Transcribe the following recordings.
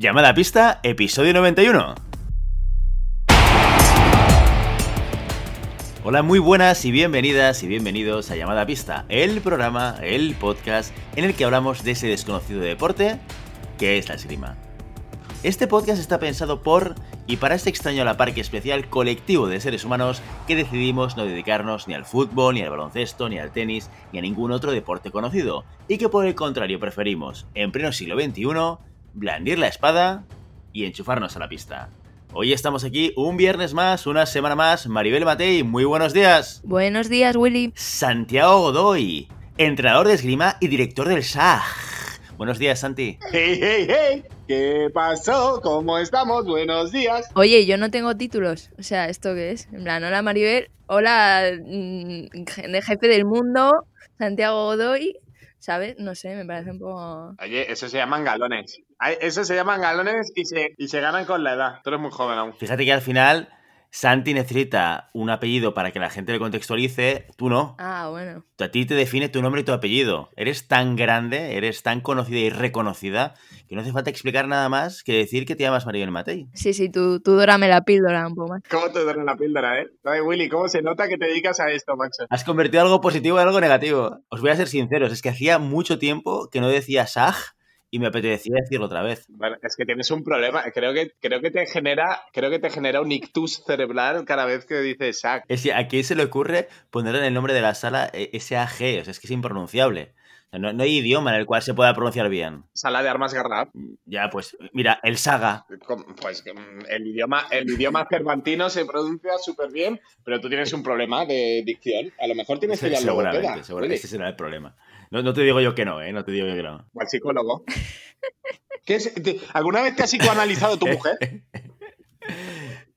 Llamada a pista, episodio 91. Hola, muy buenas y bienvenidas y bienvenidos a Llamada a Pista, el programa, el podcast en el que hablamos de ese desconocido deporte que es la esgrima. Este podcast está pensado por y para este extraño a la especial colectivo de seres humanos que decidimos no dedicarnos ni al fútbol, ni al baloncesto, ni al tenis, ni a ningún otro deporte conocido, y que por el contrario preferimos, en pleno siglo XXI, blandir la espada y enchufarnos a la pista. Hoy estamos aquí un viernes más, una semana más. Maribel Matei, muy buenos días. Buenos días, Willy. Santiago Godoy, entrenador de esgrima y director del SAG. Buenos días, Santi. Hey, hey, hey. ¿Qué pasó? ¿Cómo estamos? Buenos días. Oye, yo no tengo títulos. O sea, ¿esto qué es? En plan, hola Maribel, hola mm, jefe del mundo, Santiago Godoy, ¿sabes? No sé, me parece un poco... Oye, eso se llaman galones. Eso se llaman galones y se, y se ganan con la edad. Tú eres muy joven aún. Fíjate que al final Santi necesita un apellido para que la gente le contextualice, tú no. Ah, bueno. A ti te define tu nombre y tu apellido. Eres tan grande, eres tan conocida y reconocida que no hace falta explicar nada más que decir que te llamas Maribel Matei. Sí, sí, tú, tú dórame la píldora un poco más. ¿Cómo te duerme la píldora, eh? Ay, Willy, ¿cómo se nota que te dedicas a esto, macho? Has convertido algo positivo en algo negativo. Os voy a ser sinceros, es que hacía mucho tiempo que no decía SAG y me apetecía decirlo otra vez. Bueno, es que tienes un problema. Creo que, creo que te genera, creo que te genera un ictus cerebral cada vez que dices SAG. Es que a quién se le ocurre poner en el nombre de la sala eh, SAG, o sea, es que es impronunciable. O sea, no, no, hay idioma en el cual se pueda pronunciar bien. Sala de armas Garrab. Ya, pues, mira, el saga. Pues el idioma, el idioma cervantino se pronuncia súper bien, pero tú tienes un problema de dicción. A lo mejor tienes que ir al Seguramente, seguramente. Ese será el problema. No, no, te digo yo que no, ¿eh? No te digo yo que no. O al psicólogo. ¿Qué es? ¿Alguna vez te has psicoanalizado tu mujer?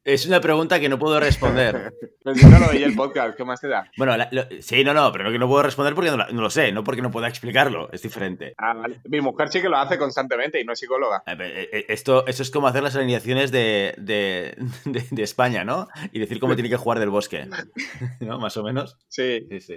Es una pregunta que no puedo responder. Pero si no lo veía el podcast, ¿qué más te da? Bueno, la, lo, sí, no, no, pero no, que no puedo responder porque no, no, lo sé, no porque no pueda explicarlo, es diferente. Ah, vale. Mi mujer sí que lo hace constantemente y no es psicóloga. Eh, esto, esto es como hacer las alineaciones de, de, de, de España, ¿no? Y decir cómo tiene que jugar del bosque, ¿no? Más o menos. Sí. Sí, sí.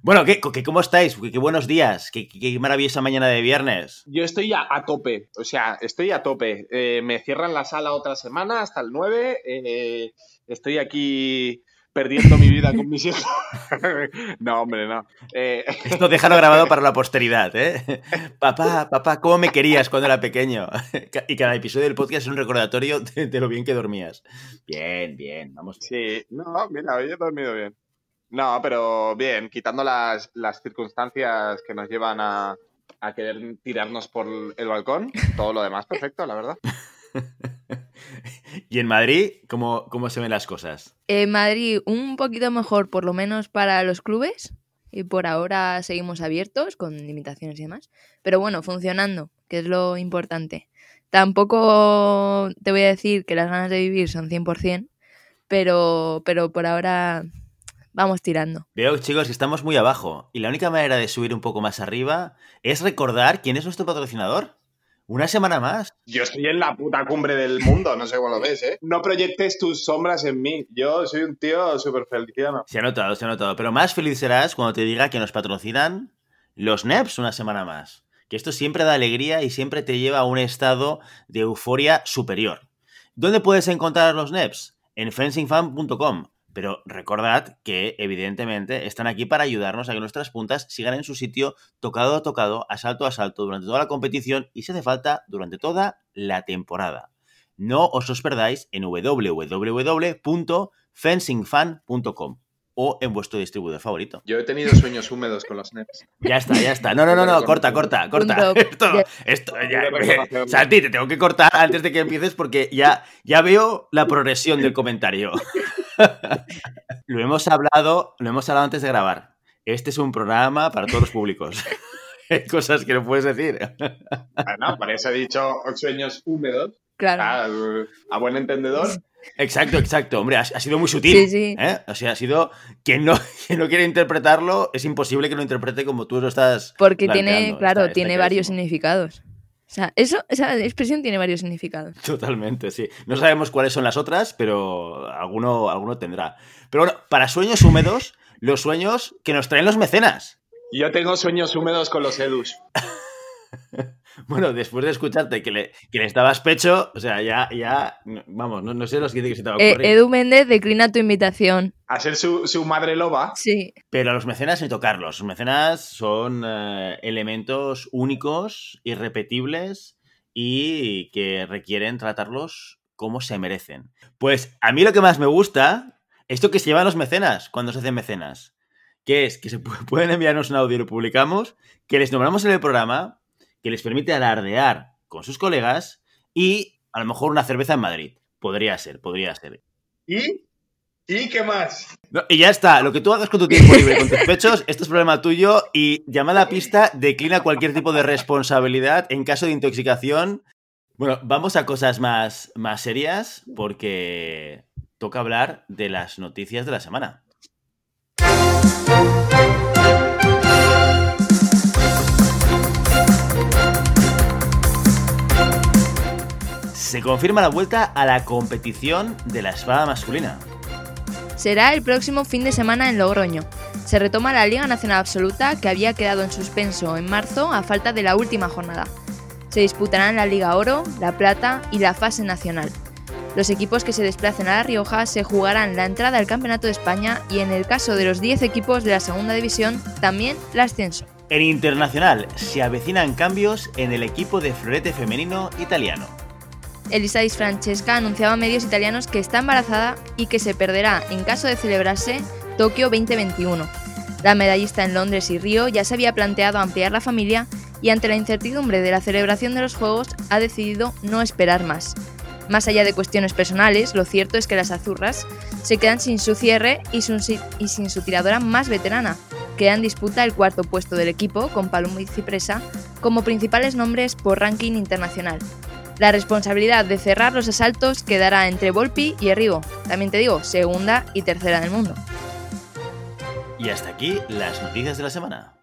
Bueno, ¿qué, qué, ¿cómo estáis? ¿Qué, qué buenos días? ¿Qué, ¿Qué, maravillosa mañana de viernes? Yo estoy a, a tope, o sea, estoy a tope. Eh, me cierran la sala otra semana hasta el 9 eh, estoy aquí perdiendo mi vida con mis hijos. no, hombre, no. Eh... Esto déjalo grabado para la posteridad, ¿eh? Papá, papá, ¿cómo me querías cuando era pequeño? y cada episodio del podcast es un recordatorio de, de, lo bien que dormías. Bien, bien, vamos. Bien. Sí, no, mira, hoy he dormido bien. No, pero bien, quitando las, las circunstancias que nos llevan a, a querer tirarnos por el balcón, todo lo demás perfecto, la verdad. ¿Y en Madrid cómo, cómo se ven las cosas? En Madrid un poquito mejor, por lo menos para los clubes. Y por ahora seguimos abiertos, con limitaciones y demás. Pero bueno, funcionando, que es lo importante. Tampoco te voy a decir que las ganas de vivir son 100%, pero, pero por ahora vamos tirando. Veo, chicos, que estamos muy abajo. Y la única manera de subir un poco más arriba es recordar quién es nuestro patrocinador. Una semana más. Yo estoy en la puta cumbre del mundo, no sé cómo lo ves, ¿eh? No proyectes tus sombras en mí. Yo soy un tío súper feliciano. Se ha notado, se ha notado. Pero más feliz serás cuando te diga que nos patrocinan los NEPs una semana más. Que esto siempre da alegría y siempre te lleva a un estado de euforia superior. ¿Dónde puedes encontrar los NEPs? En fencingfan.com. Pero recordad que, evidentemente, están aquí para ayudarnos a que nuestras puntas sigan en su sitio, tocado a tocado, asalto a asalto, durante toda la competición y, si hace falta, durante toda la temporada. No os os perdáis en www.fencingfan.com o en vuestro distribuidor favorito. Yo he tenido sueños húmedos con los NEPs. Ya está, ya está. No, no, no, no, corta, corta, corta. Esto, esto, ya. Santi, te tengo que cortar antes de que empieces porque ya, ya veo la progresión del comentario. lo hemos hablado, lo hemos hablado antes de grabar. Este es un programa para todos los públicos. Hay cosas que no puedes decir. Bueno, para eso he dicho sueños húmedos. Claro. A, a buen entendedor. Exacto, exacto. Hombre, ha, ha sido muy sutil. Sí, sí. ¿eh? O sea, ha sido. Quien no, quien no quiere interpretarlo, es imposible que lo interprete como tú lo estás. Porque tiene, claro, está, tiene varios significados. O sea, eso, esa expresión tiene varios significados. Totalmente, sí. No sabemos cuáles son las otras, pero alguno, alguno tendrá. Pero bueno, para sueños húmedos, los sueños que nos traen los mecenas. Yo tengo sueños húmedos con los edus. Bueno, después de escucharte que le, que le estabas pecho, o sea, ya, ya, vamos, no, no sé lo siguiente que se te va a Eh, ocurrir. Edu Méndez declina tu invitación. A ser su, su madre loba. Sí. Pero a los mecenas ni tocarlos. Los mecenas son eh, elementos únicos, irrepetibles y que requieren tratarlos como se merecen. Pues a mí lo que más me gusta, esto que se llevan los mecenas cuando se hacen mecenas, que es que se pu- pueden enviarnos un audio y lo publicamos, que les nombramos en el programa, que les permite alardear con sus colegas y a lo mejor una cerveza en Madrid. Podría ser, podría ser. ¿Y? ¿Y qué más? No, y ya está, lo que tú hagas con tu tiempo libre, con tus pechos, esto es problema tuyo y llamada a pista declina cualquier tipo de responsabilidad en caso de intoxicación. Bueno, vamos a cosas más, más serias porque toca hablar de las noticias de la semana. Se confirma la vuelta a la competición de la espada masculina. Será el próximo fin de semana en Logroño. Se retoma la Liga Nacional Absoluta que había quedado en suspenso en marzo a falta de la última jornada. Se disputarán la Liga Oro, la Plata y la fase nacional. Los equipos que se desplacen a La Rioja se jugarán la entrada al Campeonato de España y en el caso de los 10 equipos de la segunda división, también el ascenso. En internacional se avecinan cambios en el equipo de florete femenino italiano. Elisa Francesca anunciaba a medios italianos que está embarazada y que se perderá, en caso de celebrarse, Tokio 2021. La medallista en Londres y Río ya se había planteado ampliar la familia y ante la incertidumbre de la celebración de los Juegos ha decidido no esperar más. Más allá de cuestiones personales, lo cierto es que las azurras se quedan sin su cierre y, sin su tiradora más veterana. Queda en disputa el cuarto puesto del equipo, con Paloma y Cipresa como principales nombres por ranking internacional. La responsabilidad de cerrar los asaltos quedará entre Volpi y Errigo, también te digo, segunda y tercera del mundo. Y hasta aquí las noticias de la semana.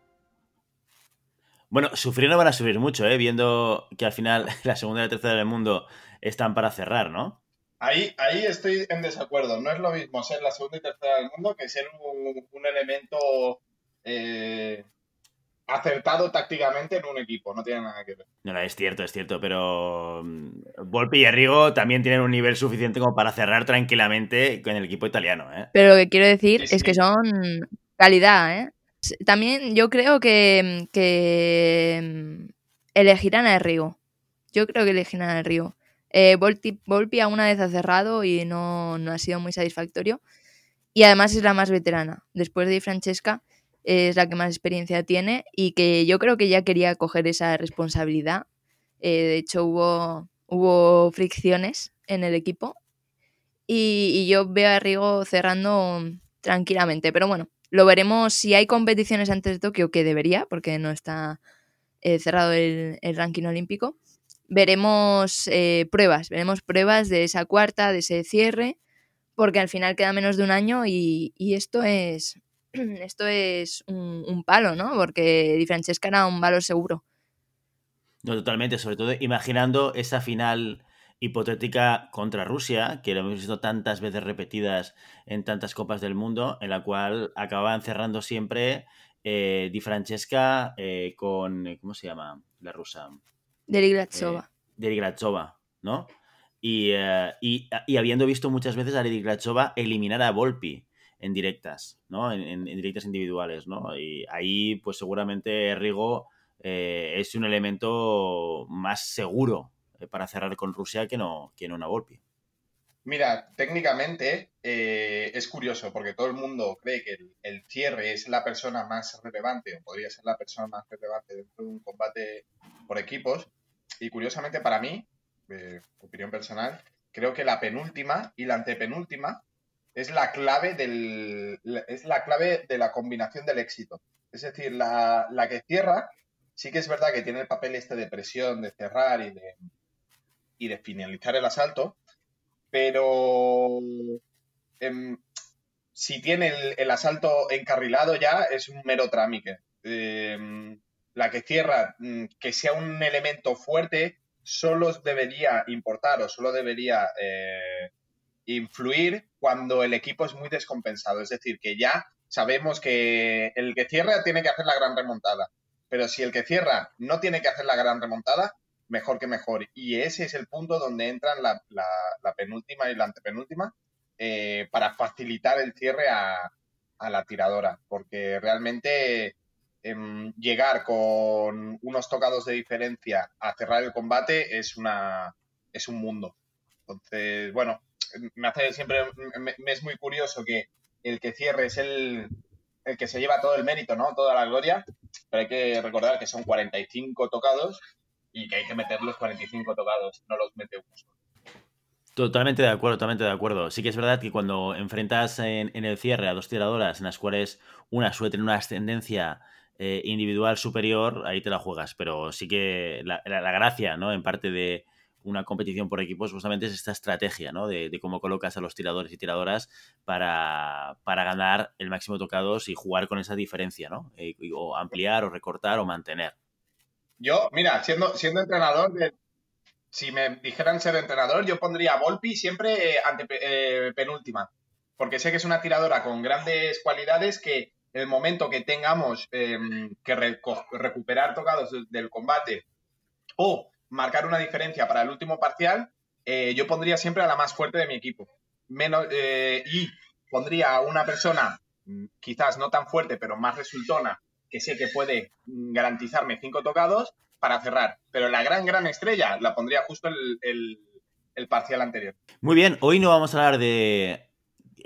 Bueno, sufrir no van a sufrir mucho, ¿eh? Viendo que al final la segunda y la tercera del mundo están para cerrar, ¿no? Ahí, ahí estoy en desacuerdo. No es lo mismo ser la segunda y tercera del mundo que ser un, un elemento eh, acertado tácticamente en un equipo. No tiene nada que ver. No, no, es cierto, es cierto, pero mm, Volpi y Rigo también tienen un nivel suficiente como para cerrar tranquilamente con el equipo italiano, ¿eh? Pero lo que quiero decir Sí, es que son calidad, ¿eh? También yo creo que, que mm, elegirán a Errigo. Yo creo que elegirán a Errigo. Eh, Volpi, Volpi alguna vez ha cerrado y no, no ha sido muy satisfactorio. Y además es la más veterana. Después de Francesca es la que más experiencia tiene y que yo creo que ya quería coger esa responsabilidad. Eh, de hecho hubo, hubo fricciones en el equipo y, yo veo a Rigo cerrando tranquilamente. Pero bueno, lo veremos si hay competiciones antes de Tokio, que debería, porque no está eh, cerrado el, el ranking olímpico. Veremos eh, pruebas, veremos pruebas de esa cuarta, de ese cierre, porque al final queda menos de un año y, y esto es esto es un, un palo, ¿no? Porque Di Francesca era un valor seguro. No, totalmente, sobre todo imaginando esa final hipotética contra Rusia, que lo hemos visto tantas veces repetidas en tantas copas del mundo, en la cual acababan cerrando siempre eh, Di Francesca eh, con, eh, ¿cómo se llama? La rusa. De Gratsova. de Grachova, ¿no? Y, eh, y, y habiendo visto muchas veces a Lady Grachova eliminar a Volpi en directas, ¿no? En, en- directas individuales, ¿no? Y ahí, pues seguramente Rigo eh, es un elemento más seguro eh, para cerrar con Rusia que no, que no una Volpi. Mira, técnicamente eh, es curioso porque todo el mundo cree que el, cierre es la persona más relevante o podría ser la persona más relevante dentro de un combate por equipos. Y curiosamente para mí, opinión personal, creo que la penúltima y la antepenúltima es la clave del es la clave de la combinación del éxito. Es decir, la, la que cierra sí que es verdad que tiene el papel este de presión, de cerrar y de, y de finalizar el asalto, pero em, si tiene el, el asalto encarrilado ya es un mero trámite. Em, la que cierra, mm, que sea un elemento fuerte, solo debería importar o solo debería eh, influir cuando el equipo es muy descompensado. Es decir, que ya sabemos que el que cierra tiene que hacer la gran remontada. Pero si el que cierra no tiene que hacer la gran remontada, mejor que mejor. Y ese es el punto donde entran la, penúltima y la antepenúltima eh, para facilitar el cierre a, la tiradora. Porque realmente em, llegar con unos tocados de diferencia a cerrar el combate es, una, es un mundo. Entonces, bueno, me hace siempre, me, es muy curioso que el que cierre es el, el que se lleva todo el mérito, ¿no? Toda la gloria, pero hay que recordar que son 45 tocados y que hay que meter los 45 tocados, no los mete uno Totalmente de acuerdo, totalmente de acuerdo. Sí que es verdad que cuando enfrentas en, el cierre a dos tiradoras en las cuales una suele tener una ascendencia eh, individual superior, ahí te la juegas. Pero sí que la, la gracia, ¿no? En parte de, una competición por equipos justamente es esta estrategia, ¿no? De, cómo colocas a los tiradores y tiradoras para, ganar el máximo tocados y jugar con esa diferencia, ¿no? Eh, o ampliar o recortar o mantener. Yo, mira, siendo, siendo entrenador, si me dijeran ser entrenador, yo pondría Volpi siempre eh, ante eh, penúltima, porque sé que es una tiradora con grandes cualidades que el momento que tengamos em, que recuperar tocados del combate o marcar una diferencia para el último parcial, eh, yo pondría siempre a la más fuerte de mi equipo. Menos, eh, y pondría a una persona, mm, quizás no tan fuerte, pero más resultona, que sé que puede mm, garantizarme cinco tocados para cerrar. Pero la gran, gran estrella la pondría justo el, el parcial anterior. Muy bien, hoy no vamos a hablar de,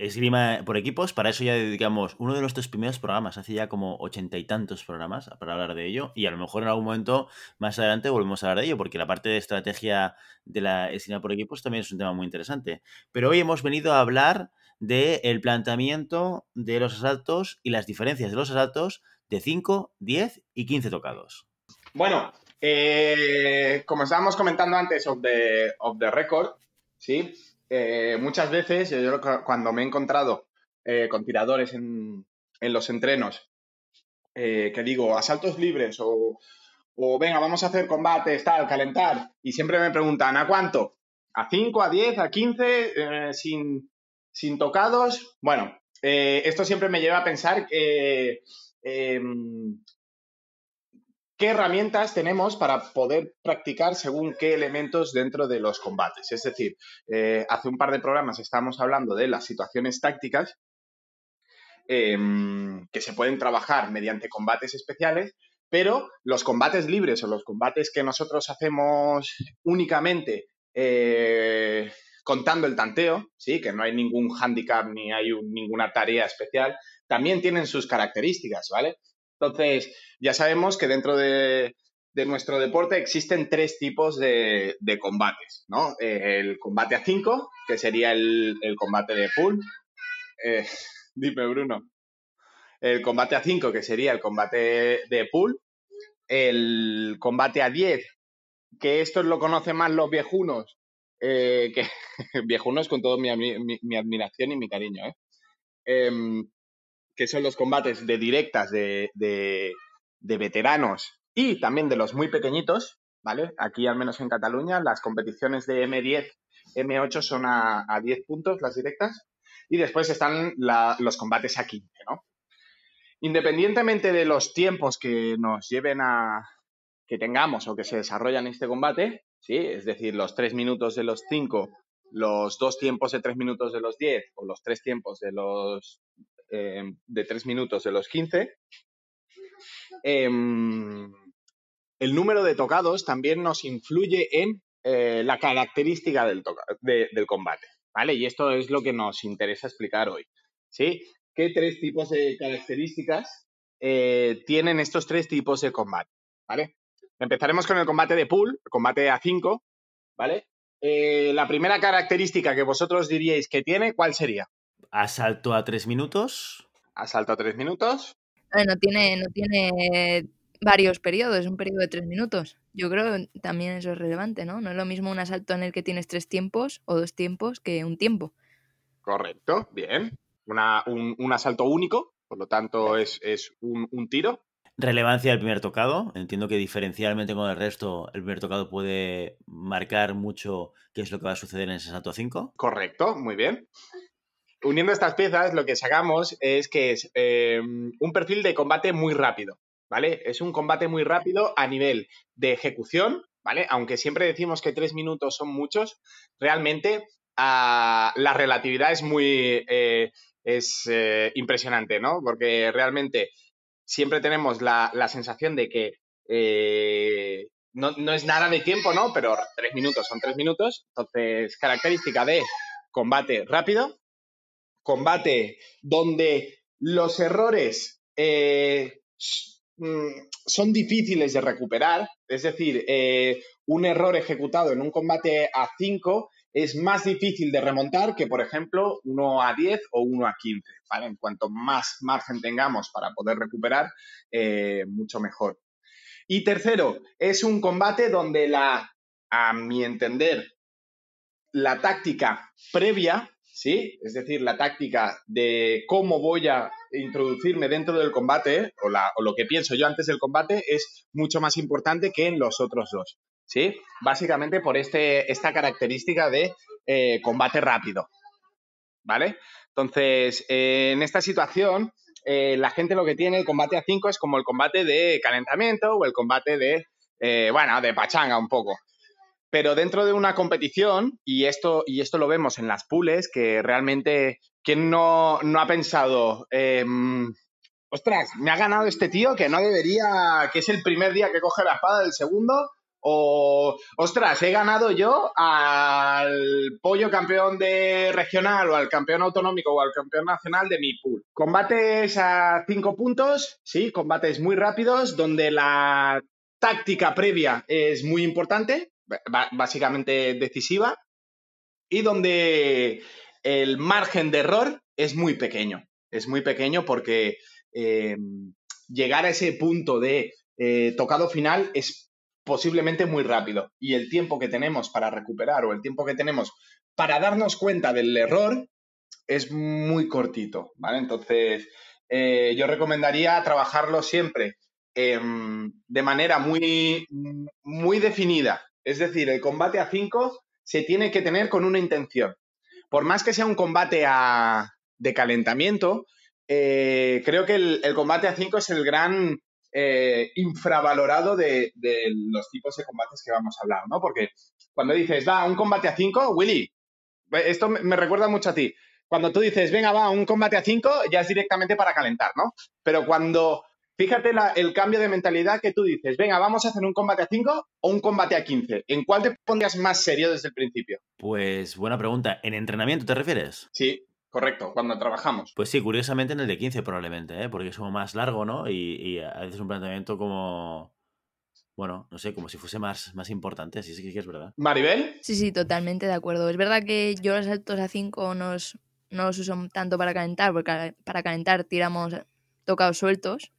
esgrima por equipos, para eso ya dedicamos uno de nuestros primeros programas, hace ya como ochenta y tantos programas para hablar de ello, y a lo mejor en algún momento más adelante volvemos a hablar de ello, porque la parte de estrategia de la esgrima por equipos también es un tema muy interesante. Pero hoy hemos venido a hablar del planteamiento de los asaltos y las diferencias de los asaltos de 5, 10 y 15 tocados. Bueno, eh, como estábamos comentando antes of the, of the record, ¿sí? Eh, muchas veces, yo cuando me he encontrado eh, con tiradores en, los entrenos, eh, que digo, asaltos libres o, venga, vamos a hacer combates, tal, calentar, y siempre me preguntan, ¿a cuánto? ¿A 5, a 10, a 15, sin, sin tocados? Bueno, esto siempre me lleva a pensar que em, qué herramientas tenemos para poder practicar según qué elementos dentro de los combates. Es decir, eh, hace un par de programas estábamos hablando de las situaciones tácticas em, que se pueden trabajar mediante combates especiales, pero los combates libres o los combates que nosotros hacemos únicamente eh, contando el tanteo, ¿sí? que no hay ningún handicap ni hay ninguna tarea especial, también tienen sus características, ¿vale? Entonces, ya sabemos que dentro de, nuestro deporte existen tres tipos de, combates, ¿no? el combate a cinco, que sería el, combate de pool. Eh, dime, Bruno. El combate a cinco, que sería el combate de pool. El combate a 10, que esto lo conocen más los viejunos, eh, que viejunos con toda mi, mi, admiración y mi cariño, ¿eh? Que son los combates de directas de, veteranos y también de los muy pequeñitos, ¿vale? Aquí, al menos en Cataluña, las competiciones de M10, M8 son a, 10 puntos las directas y después están los combates a 15, ¿no? Independientemente de los tiempos que nos lleven a que tengamos o que se desarrollan este combate, ¿sí? Es decir, los 3 minutos de los 5, los dos tiempos de 3 minutos de los 10 o los tres tiempos de los Em, de 3 minutos de los 15. Em, el número de tocados también nos influye en eh, la característica del, combate, ¿vale? Y esto es lo que nos interesa explicar hoy, ¿sí? ¿Qué tres tipos de características eh, tienen estos tres tipos de combate, ¿vale? Empezaremos con el combate de pool, el combate a 5, ¿vale? Eh, la primera característica que vosotros diríais que tiene, ¿cuál sería? Asalto a tres minutos. Asalto a tres minutos. no tiene, no tiene varios periodos, es un periodo de tres minutos. Yo creo que también eso es relevante, ¿no? No es lo mismo un asalto en el que tienes tres tiempos o dos tiempos que un tiempo. Correcto, bien. un, asalto único, por lo tanto es, un, un, tiro. Relevancia del primer tocado. Entiendo que diferencialmente con el resto, el primer tocado puede marcar mucho qué es lo que va a suceder en ese asalto a 5. Correcto, muy bien uniendo estas piezas, lo que sacamos es que es eh, un perfil de combate muy rápido, ¿vale? Es un combate muy rápido a nivel de ejecución, ¿vale? Aunque siempre decimos que tres minutos son muchos, realmente la relatividad es muy... Eh, es eh, impresionante, ¿no? Porque realmente siempre tenemos la, la sensación de que no, no, es nada de tiempo, ¿no? Pero tres minutos son tres minutos. Entonces, característica de combate rápido, combate donde los errores eh, mm, son difíciles de recuperar, es decir, eh, un error ejecutado en un combate a 5 es más difícil de remontar que, por ejemplo, uno a 10 o uno a 15. ¿vale? En cuanto más margen tengamos para poder recuperar, eh, mucho mejor. Y tercero, es un combate donde la, a mi entender, la táctica previa ¿sí? Es decir, la táctica de cómo voy a introducirme dentro del combate o, lo que pienso yo antes del combate es mucho más importante que en los otros dos, ¿sí? Básicamente por este, esta característica de eh, combate rápido, ¿vale? Entonces, eh, en esta situación, eh, la gente lo que tiene el combate a 5 es como el combate de calentamiento o el combate de, bueno, de pachanga un poco. Pero dentro de una competición, y esto, y esto lo vemos en las pools, que realmente, ¿quién no, ha pensado, em, ostras, me ha ganado este tío que no debería, que es el primer día que coge la espada del segundo? O, ostras, he ganado yo al pollo campeón de regional o al campeón autonómico o al campeón nacional de mi pool. Combates a cinco puntos, sí, combates muy rápidos, donde la táctica previa es muy importante, básicamente decisiva, y donde el margen de error es muy pequeño. Es muy pequeño porque eh, llegar a ese punto de eh, tocado final es posiblemente muy rápido. Y el tiempo que tenemos para recuperar o el tiempo que tenemos para darnos cuenta del error es muy cortito, ¿vale? Entonces, eh, yo recomendaría trabajarlo siempre em, de manera muy, muy definida es decir, el combate a 5 se tiene que tener con una intención. Por más que sea un combate de calentamiento, eh, creo que el, combate a 5 es el gran eh, infravalorado de, los tipos de combates que vamos a hablar, ¿no? Porque cuando dices, va, un combate a 5, Willy, esto me recuerda mucho a ti. Cuando tú dices, venga, va, un combate a 5, ya es directamente para calentar, ¿no? Pero cuando Fíjate el cambio de mentalidad que tú dices, venga, vamos a hacer un combate a 5 o un combate a 15. ¿En cuál te pondrías más serio desde el principio? Pues buena pregunta. ¿En entrenamiento te refieres? Sí, correcto, cuando trabajamos. Pues sí, curiosamente en el de 15 probablemente, ¿eh? porque es como más largo, ¿no? Y, y haces un planteamiento como... Bueno, no sé, como si fuese más, más importante, sí, sí que es verdad. ¿Maribel? Sí, sí, totalmente de acuerdo. Es verdad que yo los saltos a 5 no los uso tanto para calentar, porque para calentar tiramos tocados sueltos,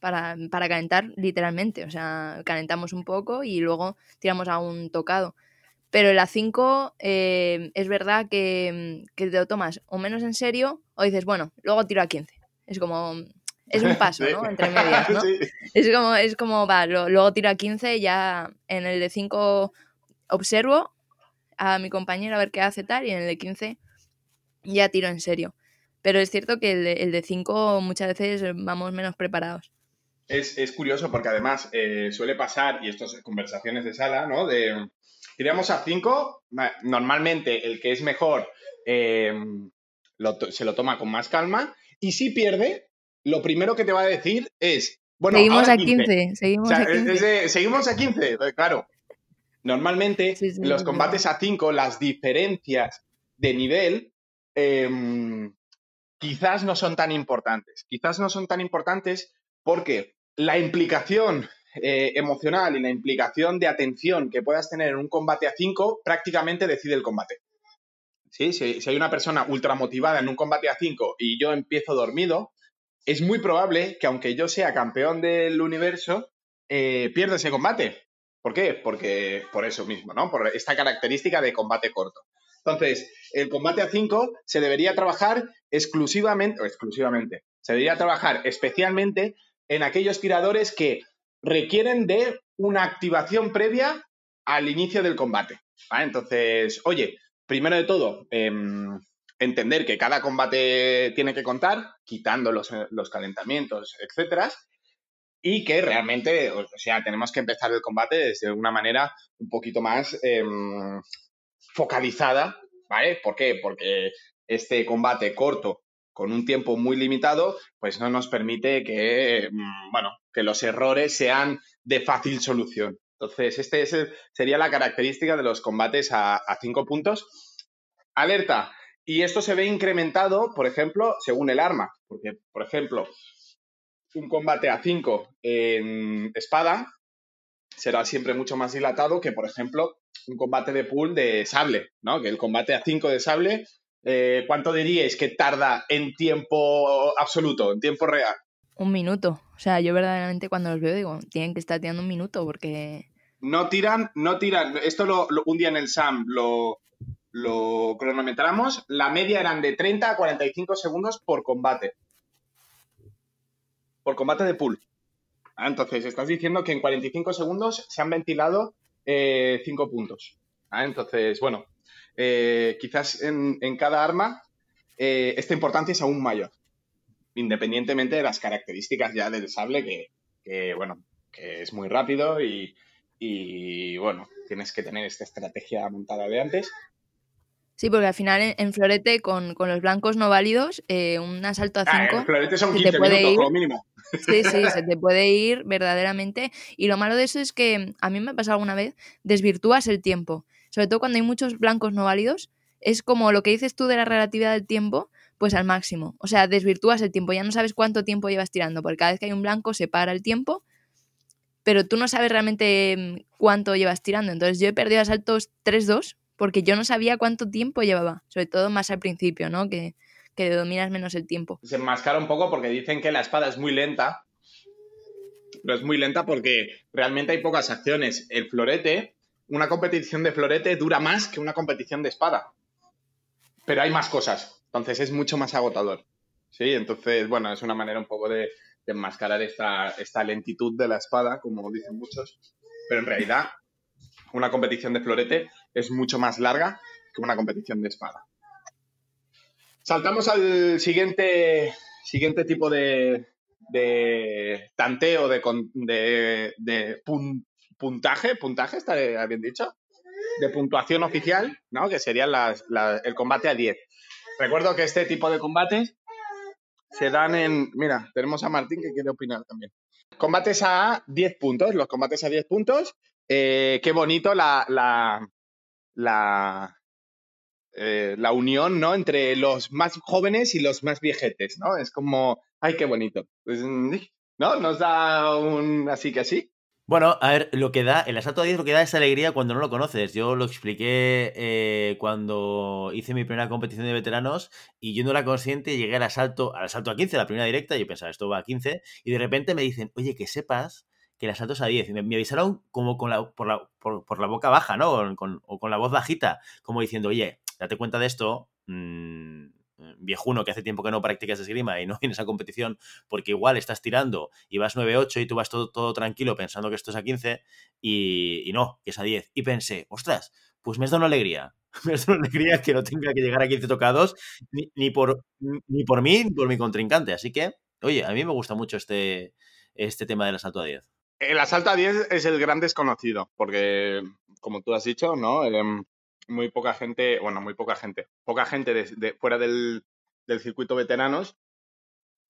para, para calentar literalmente. O sea, calentamos un poco y luego tiramos a un tocado. Pero el A5 eh, es verdad que, que, te lo tomas o menos en serio o dices, bueno, luego tiro a 15. Es como, es un paso, ¿no? Entre medias, ¿no? Es como, es como, va, luego tiro a 15, ya en el de 5 observo a mi compañero a ver qué hace tal y en el de 15 ya tiro en serio. Pero es cierto que el el de 5 muchas veces vamos menos preparados. Es, curioso porque además eh, suele pasar, y esto es conversaciones de sala, ¿no? De, tiramos a cinco, normalmente el que es mejor em, se lo toma con más calma, y si pierde, lo primero que te va a decir es, bueno, seguimos a 15, seguimos a 15. seguimos a 15, claro. Normalmente, en los combates a 5, las diferencias de nivel em, quizás no son tan importantes. Quizás no son tan importantes porque la implicación eh, emocional y la implicación de atención que puedas tener en un combate a 5 prácticamente decide el combate. ¿Sí? Si, hay una persona ultra motivada en un combate a 5 y yo empiezo dormido, es muy probable que aunque yo sea campeón del universo, eh, pierda ese combate. ¿Por qué? Porque por eso mismo, ¿no? Por esta característica de combate corto. Entonces, el combate a 5 se debería trabajar exclusivamente, o exclusivamente, se debería trabajar especialmente en aquellos tiradores que requieren de una activación previa al inicio del combate. Entonces, oye, primero de todo, em, entender que cada combate tiene que contar, quitando los, calentamientos, etc. y que realmente, o sea, tenemos que empezar el combate desde una manera un poquito más em, focalizada, ¿vale? ¿Por qué? Porque este combate corto con un tiempo muy limitado, pues no nos permite que, mm, bueno, que los errores sean de fácil solución. Entonces, este es sería la característica de los combates a, a cinco puntos. Alerta. Y esto se ve incrementado, por ejemplo, según el arma. Porque, por ejemplo, un combate a 5 en espada será siempre mucho más dilatado que, por ejemplo, un combate de pool de sable, ¿no? Que el combate a 5 de sable eh, ¿cuánto diríais que tarda en tiempo absoluto, en tiempo real? Un minuto. O sea, yo verdaderamente cuando los veo digo, tienen que estar tirando un minuto porque... No tiran, no tiran. Esto lo, un día en el SAM lo, lo cronometramos. La media eran de 30 a 45 segundos por combate. Por combate de pool. Ah, entonces, estás diciendo que en 45 segundos se han ventilado 5 eh, puntos. Ah, entonces, bueno, eh, quizás en, cada arma eh, esta importancia es aún mayor, independientemente de las características ya del sable, que, bueno, que es muy rápido y, bueno, tienes que tener esta estrategia montada de antes. Sí, porque al final en, florete con, los blancos no válidos, eh, un asalto a 5... Ah, en florete son 15 minutos como mínimo. Sí, sí, se te puede ir verdaderamente. Y lo malo de eso es que a mí me ha pasado alguna vez, desvirtúas el tiempo sobre todo cuando hay muchos blancos no válidos, es como lo que dices tú de la relatividad del tiempo, pues al máximo. O sea, desvirtúas el tiempo, ya no sabes cuánto tiempo llevas tirando, porque cada vez que hay un blanco se para el tiempo, pero tú no sabes realmente mm, cuánto llevas tirando. Entonces yo he perdido asaltos 3-2 porque yo no sabía cuánto tiempo llevaba, sobre todo más al principio, ¿no? Que, que dominas menos el tiempo. Se enmascara un poco porque dicen que la espada es muy lenta, pero es muy lenta porque realmente hay pocas acciones. El florete una competición de florete dura más que una competición de espada. Pero hay más cosas, entonces es mucho más agotador. Sí, entonces, bueno, es una manera un poco de, enmascarar esta, esta lentitud de la espada, como dicen muchos. Pero en realidad, una competición de florete es mucho más larga que una competición de espada. Saltamos al siguiente, siguiente tipo de, de tanteo, de, de, de, puntaje, puntaje, está bien dicho, de puntuación oficial, ¿no? Que sería el combate a 10. Recuerdo que este tipo de combates se dan en. Mira, tenemos a Martín que quiere opinar también. Combates a 10 puntos, los combates a 10 puntos. Eh, qué bonito la, la, la, eh, la, unión, ¿no? Entre los más jóvenes y los más viejetes, ¿no? Es como, ay, qué bonito. Pues, ¿No? Nos da un así que así. Bueno, a ver, lo que da, el asalto a 10 lo que da es alegría cuando no lo conoces. Yo lo expliqué eh, cuando hice mi primera competición de veteranos y yo no era consciente, llegué al asalto, al asalto a 15, la primera directa, yo pensaba, esto va a 15, y de repente me dicen, oye, que sepas que el asalto es a 10. Y me, avisaron como con la, por, la, por, la boca baja, ¿no? Con, o con la voz bajita, como diciendo, oye, date cuenta de esto, mmm, viejuno que hace tiempo que no practicas esgrima y no vienes a competición porque igual estás tirando y vas 9-8 y tú vas todo, todo tranquilo pensando que esto es a 15 y, no, que es a 10. Y pensé, ostras, pues me has dado una alegría. Me has dado una alegría que no tenga que llegar a 15 tocados ni, ni, por, ni por mí ni por mi contrincante. Así que, oye, a mí me gusta mucho este, este tema del asalto a 10. El asalto a 10 es el gran desconocido, porque, como tú has dicho, ¿no? Em, muy poca gente, bueno, muy poca gente, poca gente de, fuera del, circuito veteranos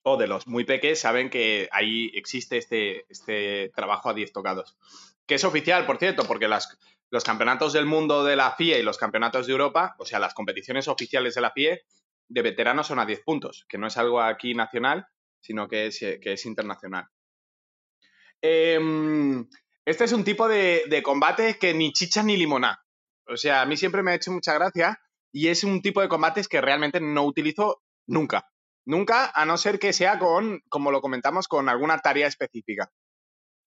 o de los muy pequeños saben que ahí existe este, este trabajo a 10 tocados. Que es oficial, por cierto, porque las, los campeonatos del mundo de la FIE y los campeonatos de Europa, o sea, las competiciones oficiales de la FIE de veteranos son a 10 puntos, que no es algo aquí nacional, sino que es, que es internacional. Em, este es un tipo de, de combate que ni chicha ni limoná. O sea, a mí siempre me ha hecho mucha gracia y es un tipo de combates que realmente no utilizo nunca. Nunca, a no ser que sea con, como lo comentamos, con alguna tarea específica.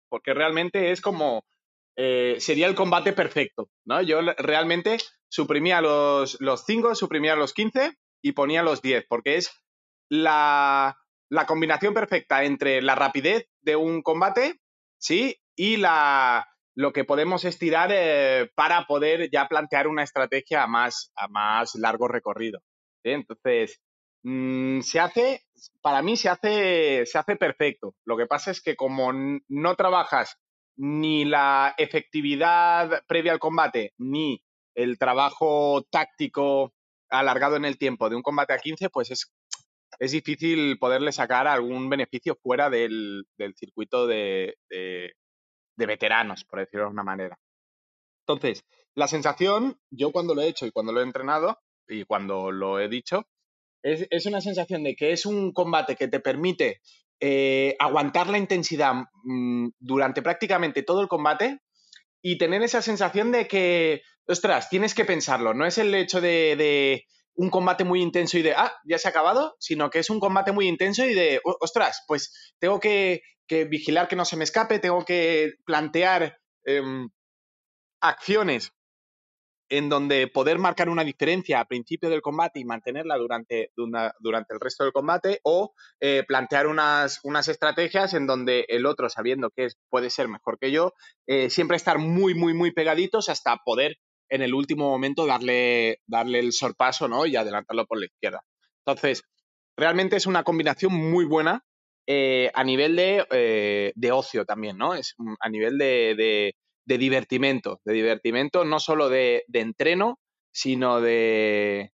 Porque realmente es como, eh, sería el combate perfecto, ¿no? Yo realmente suprimía los, los 5, suprimía los 15 y ponía los 10, porque es la, la combinación perfecta entre la rapidez de un combate, ¿sí? Y la, lo que podemos estirar eh, para poder ya plantear una estrategia a más, a más largo recorrido. Entonces, mm, se hace, para mí se hace, se hace perfecto. Lo que pasa es que como no trabajas ni la efectividad previa al combate, ni el trabajo táctico alargado en el tiempo de un combate a 15, pues es, es difícil poderle sacar algún beneficio fuera del, circuito de, de, veteranos, por decirlo de una manera. Entonces, la sensación, yo cuando lo he hecho y cuando lo he entrenado y cuando lo he dicho, es, una sensación de que es un combate que te permite eh, aguantar la intensidad mm, durante prácticamente todo el combate y tener esa sensación de que, ostras, tienes que pensarlo. No es el hecho de, un combate muy intenso y de, ah, ya se ha acabado, sino que es un combate muy intenso y de, ostras, pues tengo que, vigilar que no se me escape, tengo que plantear em, acciones en donde poder marcar una diferencia a principio del combate y mantenerla durante, durante el resto del combate, o eh, plantear unas, unas, estrategias en donde el otro, sabiendo que puede ser mejor que yo, eh, siempre estar muy, muy, muy pegaditos hasta poder en el último momento darle, darle el sorpaso ¿no? y adelantarlo por la izquierda. Entonces, realmente es una combinación muy buena eh, a nivel de, de, ocio también, ¿no? Es a nivel de de divertimento, de divertimento no solo de, entreno, sino de,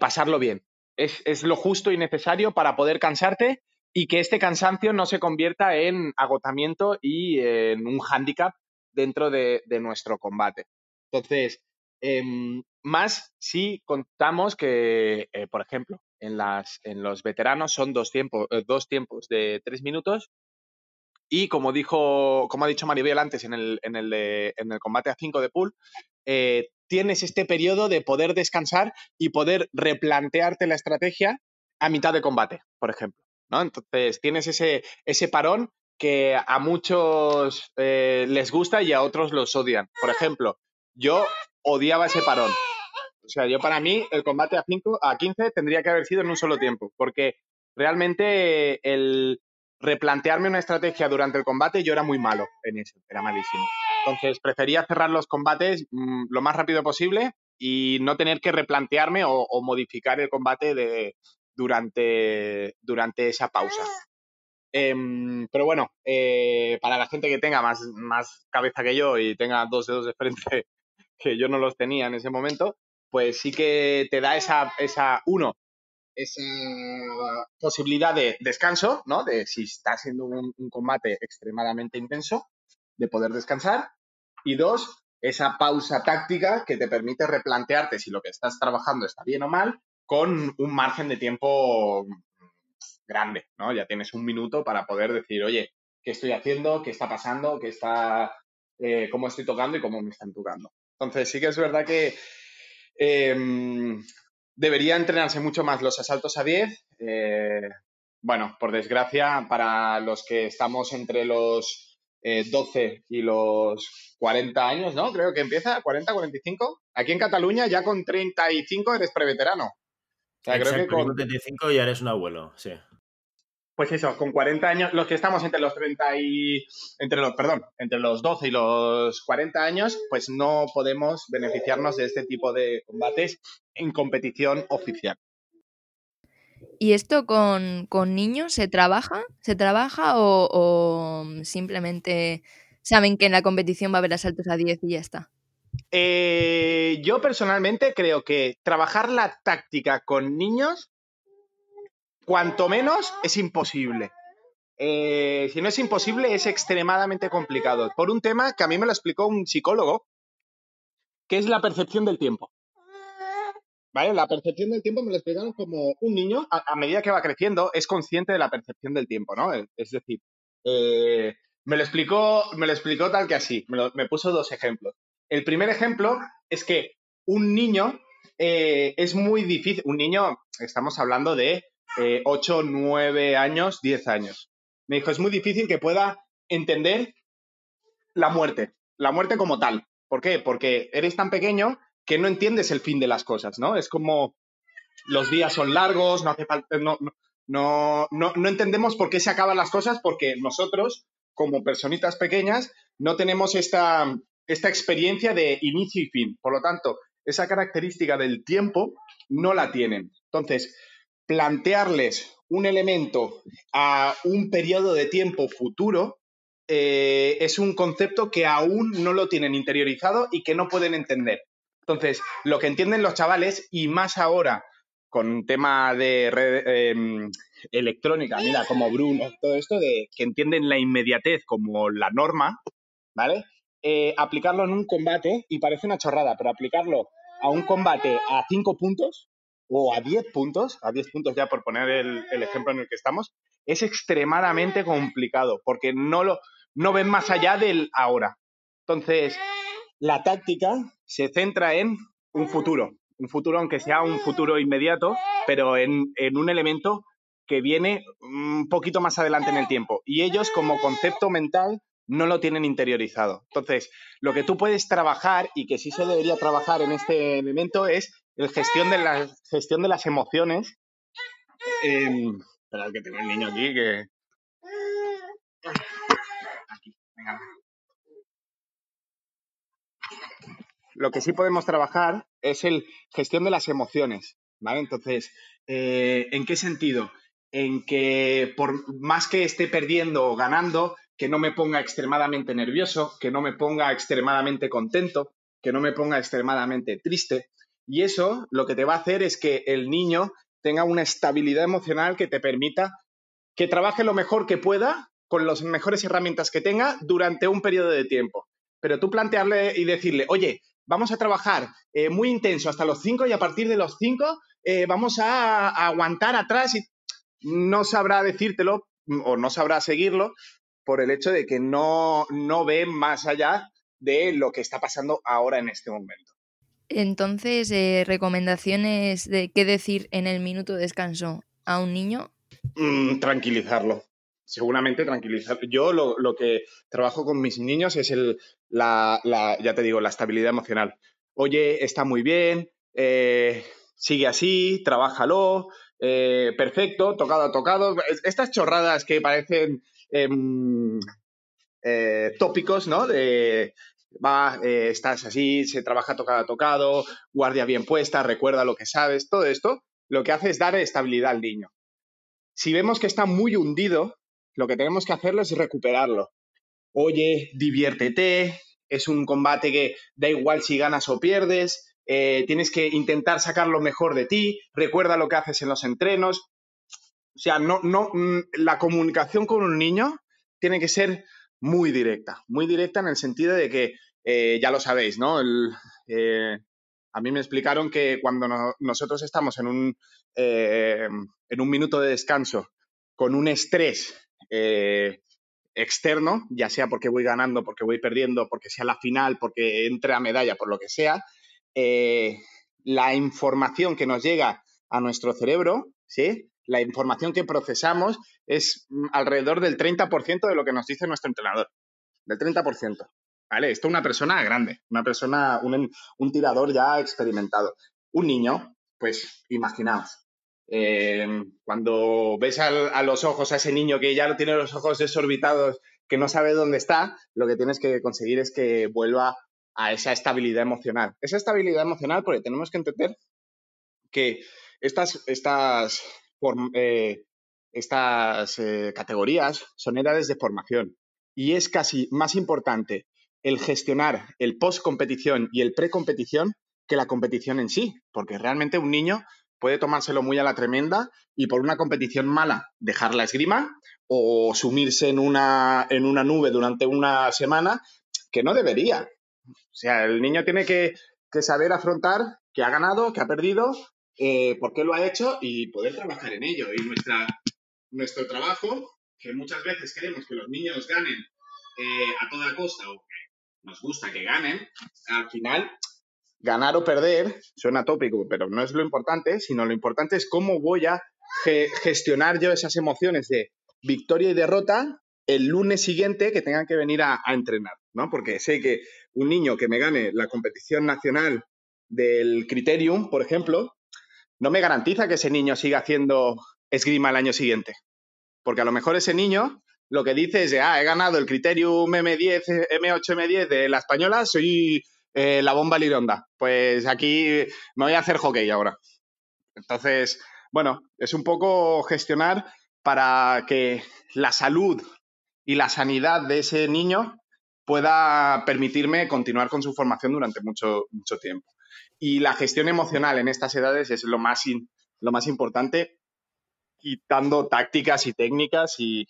pasarlo bien. Es, lo justo y necesario para poder cansarte y que este cansancio no se convierta en agotamiento y en un hándicap dentro de, nuestro combate. Entonces, em, más si contamos que, eh, por ejemplo, en, las, los veteranos son dos tiempos, eh, dos tiempos de tres minutos y como dijo, como ha dicho Maribel antes en el, en el, en el combate a 5 de pool, eh, tienes este periodo de poder descansar y poder replantearte la estrategia a mitad de combate, por ejemplo. ¿no? Entonces tienes ese, ese parón que a muchos eh, les gusta y a otros los odian. Por ejemplo, yo odiaba ese parón. O sea, yo para mí el combate a, 5, a 15 tendría que haber sido en un solo tiempo, porque realmente el, replantearme una estrategia durante el combate, yo era muy malo en eso, era malísimo. Entonces, prefería cerrar los combates mm, lo más rápido posible y no tener que replantearme o, modificar el combate de, durante, durante esa pausa. Em, pero bueno, eh, para la gente que tenga más, más cabeza que yo y tenga dos dedos de frente que yo no los tenía en ese momento, pues sí que te da esa, esa uno, esa posibilidad de descanso, ¿no? De si está siendo un, combate extremadamente intenso, de poder descansar. Y dos, esa pausa táctica que te permite replantearte si lo que estás trabajando está bien o mal con un margen de tiempo grande, ¿no? Ya tienes un minuto para poder decir, oye, ¿qué estoy haciendo? ¿Qué está pasando? ¿Qué está, eh, cómo estoy tocando y cómo me están tocando? Entonces, sí que es verdad que em, Debería entrenarse mucho más los asaltos a 10. Eh, bueno, por desgracia, para los que estamos entre los 12 eh, y los 40 años, ¿no? Creo que empieza, 40, 45. Aquí en Cataluña ya con 35 eres preveterano. O sea, creo que con 35 ya eres un abuelo, sí pues eso, con 40 años, los que estamos entre los 30 y, entre los, perdón, entre los 12 y los 40 años, pues no podemos beneficiarnos de este tipo de combates en competición oficial. ¿Y esto con, niños se trabaja? ¿Se trabaja o, simplemente saben que en la competición va a haber asaltos a 10 y ya está? Eh, yo personalmente creo que trabajar la táctica con niños cuanto menos es imposible. Eh, si no es imposible, es extremadamente complicado. Por un tema que a mí me lo explicó un psicólogo, que es la percepción del tiempo. ¿Vale? La percepción del tiempo me lo explicaron como un niño, a, medida que va creciendo, es consciente de la percepción del tiempo, ¿no? Es, decir, eh, me, lo explicó, me lo explicó tal que así, me, puso dos ejemplos. El primer ejemplo es que un niño eh, es muy difícil, un niño, estamos hablando de 8, 9 años, 10 años. Me dijo, es muy difícil que pueda entender la muerte, la muerte como tal. ¿Por qué? Porque eres tan pequeño que no entiendes el fin de las cosas, ¿no? Es como los días son largos, no hace falta, no, no, no, no entendemos por qué se acaban las cosas, porque nosotros, como personitas pequeñas, no tenemos esta, esta experiencia de inicio y fin. Por lo tanto, esa característica del tiempo no la tienen. Entonces, plantearles un elemento a un periodo de tiempo futuro eh, es un concepto que aún no lo tienen interiorizado y que no pueden entender. Entonces, lo que entienden los chavales, y más ahora con tema de red em, electrónica, mira, como Bruno, todo esto, de que entienden la inmediatez como la norma, ¿vale? Eh, aplicarlo en un combate, y parece una chorrada, pero aplicarlo a un combate a 5 puntos o a 10 puntos, a 10 puntos ya por poner el, ejemplo en el que estamos, es extremadamente complicado porque no, lo, no ven más allá del ahora. Entonces, la táctica se centra en un futuro, un futuro aunque sea un futuro inmediato, pero en, en un elemento que viene un poquito más adelante en el tiempo. Y ellos como concepto mental no lo tienen interiorizado. Entonces, lo que tú puedes trabajar y que sí se debería trabajar en este elemento es la gestión de, la, gestión de las emociones. Eh, que tengo el niño aquí que... Aquí, venga. Lo que sí podemos trabajar es el gestión de las emociones, ¿vale? Entonces, eh, ¿en qué sentido? En que por más que esté perdiendo o ganando, que no me ponga extremadamente nervioso, que no me ponga extremadamente contento, que no me ponga extremadamente triste. Y eso lo que te va a hacer es que el niño tenga una estabilidad emocional que te permita que trabaje lo mejor que pueda con las mejores herramientas que tenga durante un periodo de tiempo. Pero tú plantearle y decirle, oye, vamos a trabajar eh, muy intenso hasta los 5 y a partir de los 5 eh, vamos a, a, aguantar atrás y no sabrá decírtelo o no sabrá seguirlo por el hecho de que no, no ve más allá de lo que está pasando ahora en este momento. Entonces, eh, recomendaciones de qué decir en el minuto de descanso a un niño. Mm, tranquilizarlo. Seguramente tranquilizar. Yo lo, lo, que trabajo con mis niños es el, la, la, ya te digo, la estabilidad emocional. Oye, está muy bien, eh, sigue así, trabájalo, eh, perfecto, tocado a tocado. Estas chorradas que parecen eh, tópicos, ¿no? De, va, eh, estás así, se trabaja tocado a tocado, guardia bien puesta, recuerda lo que sabes, todo esto lo que hace es dar estabilidad al niño. Si vemos que está muy hundido, lo que tenemos que hacerlo es recuperarlo. Oye, diviértete, es un combate que da igual si ganas o pierdes, eh, tienes que intentar sacar lo mejor de ti, recuerda lo que haces en los entrenos. O sea, no, no, mm, la comunicación con un niño tiene que ser muy directa, muy directa en el sentido de que, eh, ya lo sabéis, ¿no? El, eh, a mí me explicaron que cuando no, nosotros estamos en un, eh, en un minuto de descanso con un estrés eh, externo, ya sea porque voy ganando, porque voy perdiendo, porque sea la final, porque entre a medalla, por lo que sea, la información que nos llega a nuestro cerebro, ¿sí? La información que procesamos es alrededor del 30% de lo que nos dice nuestro entrenador. Del 30%. ¿Vale? Esto es una persona grande, una persona, un, un tirador ya experimentado. Un niño, pues imaginaos, eh, cuando ves a los ojos a ese niño que ya tiene los ojos desorbitados, que no sabe dónde está, lo que tienes que conseguir es que vuelva a esa estabilidad emocional. Esa estabilidad emocional, porque tenemos que entender que estas, estas, eh, estas eh, categorías son edades de formación y es casi más importante el gestionar el post-competición y el pre-competición que la competición en sí, porque realmente un niño puede tomárselo muy a la tremenda y por una competición mala dejar la esgrima o sumirse en una, en una nube durante una semana que no debería. O sea, el niño tiene que, que saber afrontar que ha ganado, que ha perdido, eh, por qué lo ha hecho y poder trabajar en ello. Y nuestra, nuestro trabajo, que muchas veces queremos que los niños ganen eh, a toda costa o que nos gusta que ganen, al final ganar o perder suena tópico, pero no es lo importante, sino lo importante es cómo voy a ge gestionar yo esas emociones de victoria y derrota el lunes siguiente que tengan que venir a, a, entrenar, ¿no? Porque sé que un niño que me gane la competición nacional del Criterium, por ejemplo, no me garantiza que ese niño siga haciendo esgrima el año siguiente. Porque a lo mejor ese niño lo que dice es, ah, he ganado el Criterium M10, M8, M10 de la española, soy eh, la bomba lironda. Pues aquí me voy a hacer hockey ahora. Entonces, bueno, es un poco gestionar para que la salud y la sanidad de ese niño pueda permitirme continuar con su formación durante mucho, mucho tiempo. Y la gestión emocional en estas edades es lo más, lo más importante, quitando tácticas y técnicas y,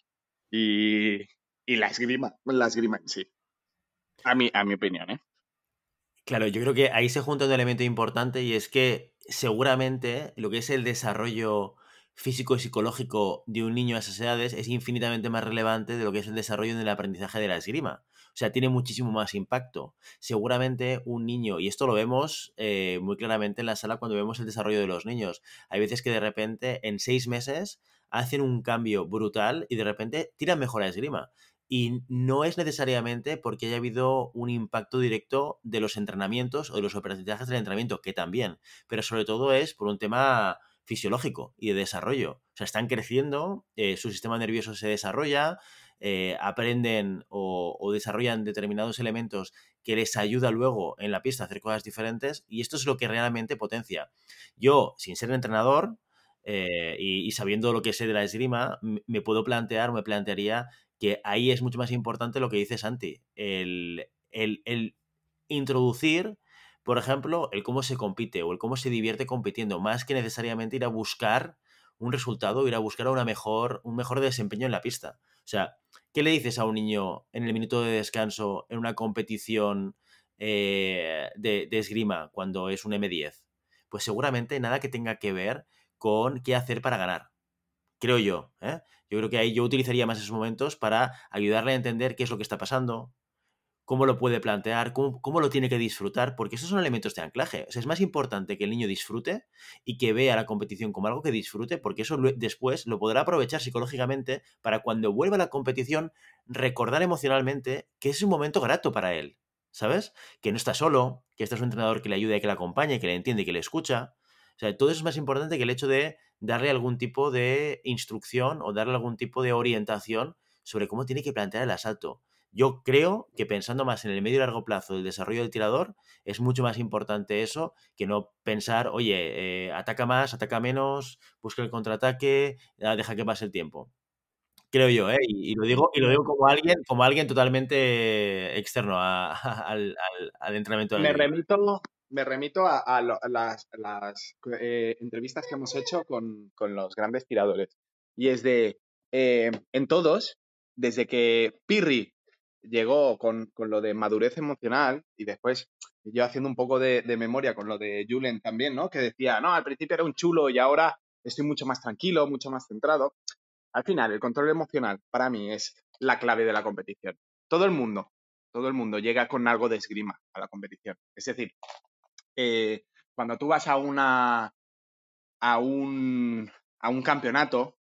y, la, esgrima, la esgrima sí. A mi, a mi opinión, ¿eh? Claro, yo creo que ahí se junta un elemento importante y es que seguramente lo que es el desarrollo físico y psicológico de un niño a esas edades es infinitamente más relevante de lo que es el desarrollo del aprendizaje de la esgrima. O sea, tiene muchísimo más impacto. Seguramente un niño, y esto lo vemos eh, muy claramente en la sala cuando vemos el desarrollo de los niños, hay veces que de repente en seis meses hacen un cambio brutal y de repente tiran mejor a esgrima. Y no es necesariamente porque haya habido un impacto directo de los entrenamientos o de los aprendizajes del entrenamiento, que también, pero sobre todo es por un tema fisiológico y de desarrollo. O sea, están creciendo, eh, su sistema nervioso se desarrolla, eh, aprenden o, desarrollan determinados elementos que les ayuda luego en la pista a hacer cosas diferentes y esto es lo que realmente potencia. Yo, sin ser entrenador eh, y, sabiendo lo que sé de la esgrima, me puedo plantear, me plantearía que ahí es mucho más importante lo que dice Santi, el, el introducir por ejemplo, el cómo se compite o el cómo se divierte compitiendo, más que necesariamente ir a buscar un resultado, ir a buscar una mejor, un mejor desempeño en la pista. O sea, ¿qué le dices a un niño en el minuto de descanso en una competición eh, de, esgrima cuando es un M10? Pues seguramente nada que tenga que ver con qué hacer para ganar. Creo yo. ¿eh? Yo creo que ahí yo utilizaría más esos momentos para ayudarle a entender qué es lo que está pasando, cómo lo puede plantear, cómo, lo tiene que disfrutar, porque esos son elementos de anclaje. es más importante que el niño disfrute y que vea la competición como algo que disfrute, porque eso después lo podrá aprovechar psicológicamente para cuando vuelva a la competición recordar emocionalmente que es un momento grato para él, ¿sabes? Que no está solo, que este es un entrenador que le ayuda y que le acompaña, que le entiende y que le escucha. O sea, todo eso es más importante que el hecho de darle algún tipo de instrucción o darle algún tipo de orientación sobre cómo tiene que plantear el asalto. Yo creo que pensando más en el medio y largo plazo del desarrollo del tirador, es mucho más importante eso que no pensar, oye, eh, ataca más, ataca menos, busca el contraataque, deja que pase el tiempo. Creo yo, ¿eh? Y, lo digo, y lo digo como alguien, como alguien totalmente externo al, entrenamiento. me remito, me remito a, las, eh, entrevistas que hemos hecho con, los grandes tiradores. Y es de, eh, en todos, desde que Pirri llegó con, lo de madurez emocional y después yo haciendo un poco de, memoria con lo de Julen también, ¿no? Que decía, no, al principio era un chulo y ahora estoy mucho más tranquilo, mucho más centrado. Al final, el control emocional para mí es la clave de la competición. Todo el mundo, todo el mundo llega con algo de esgrima a la competición. Es decir, eh, cuando tú vas a una a un, a un campeonato,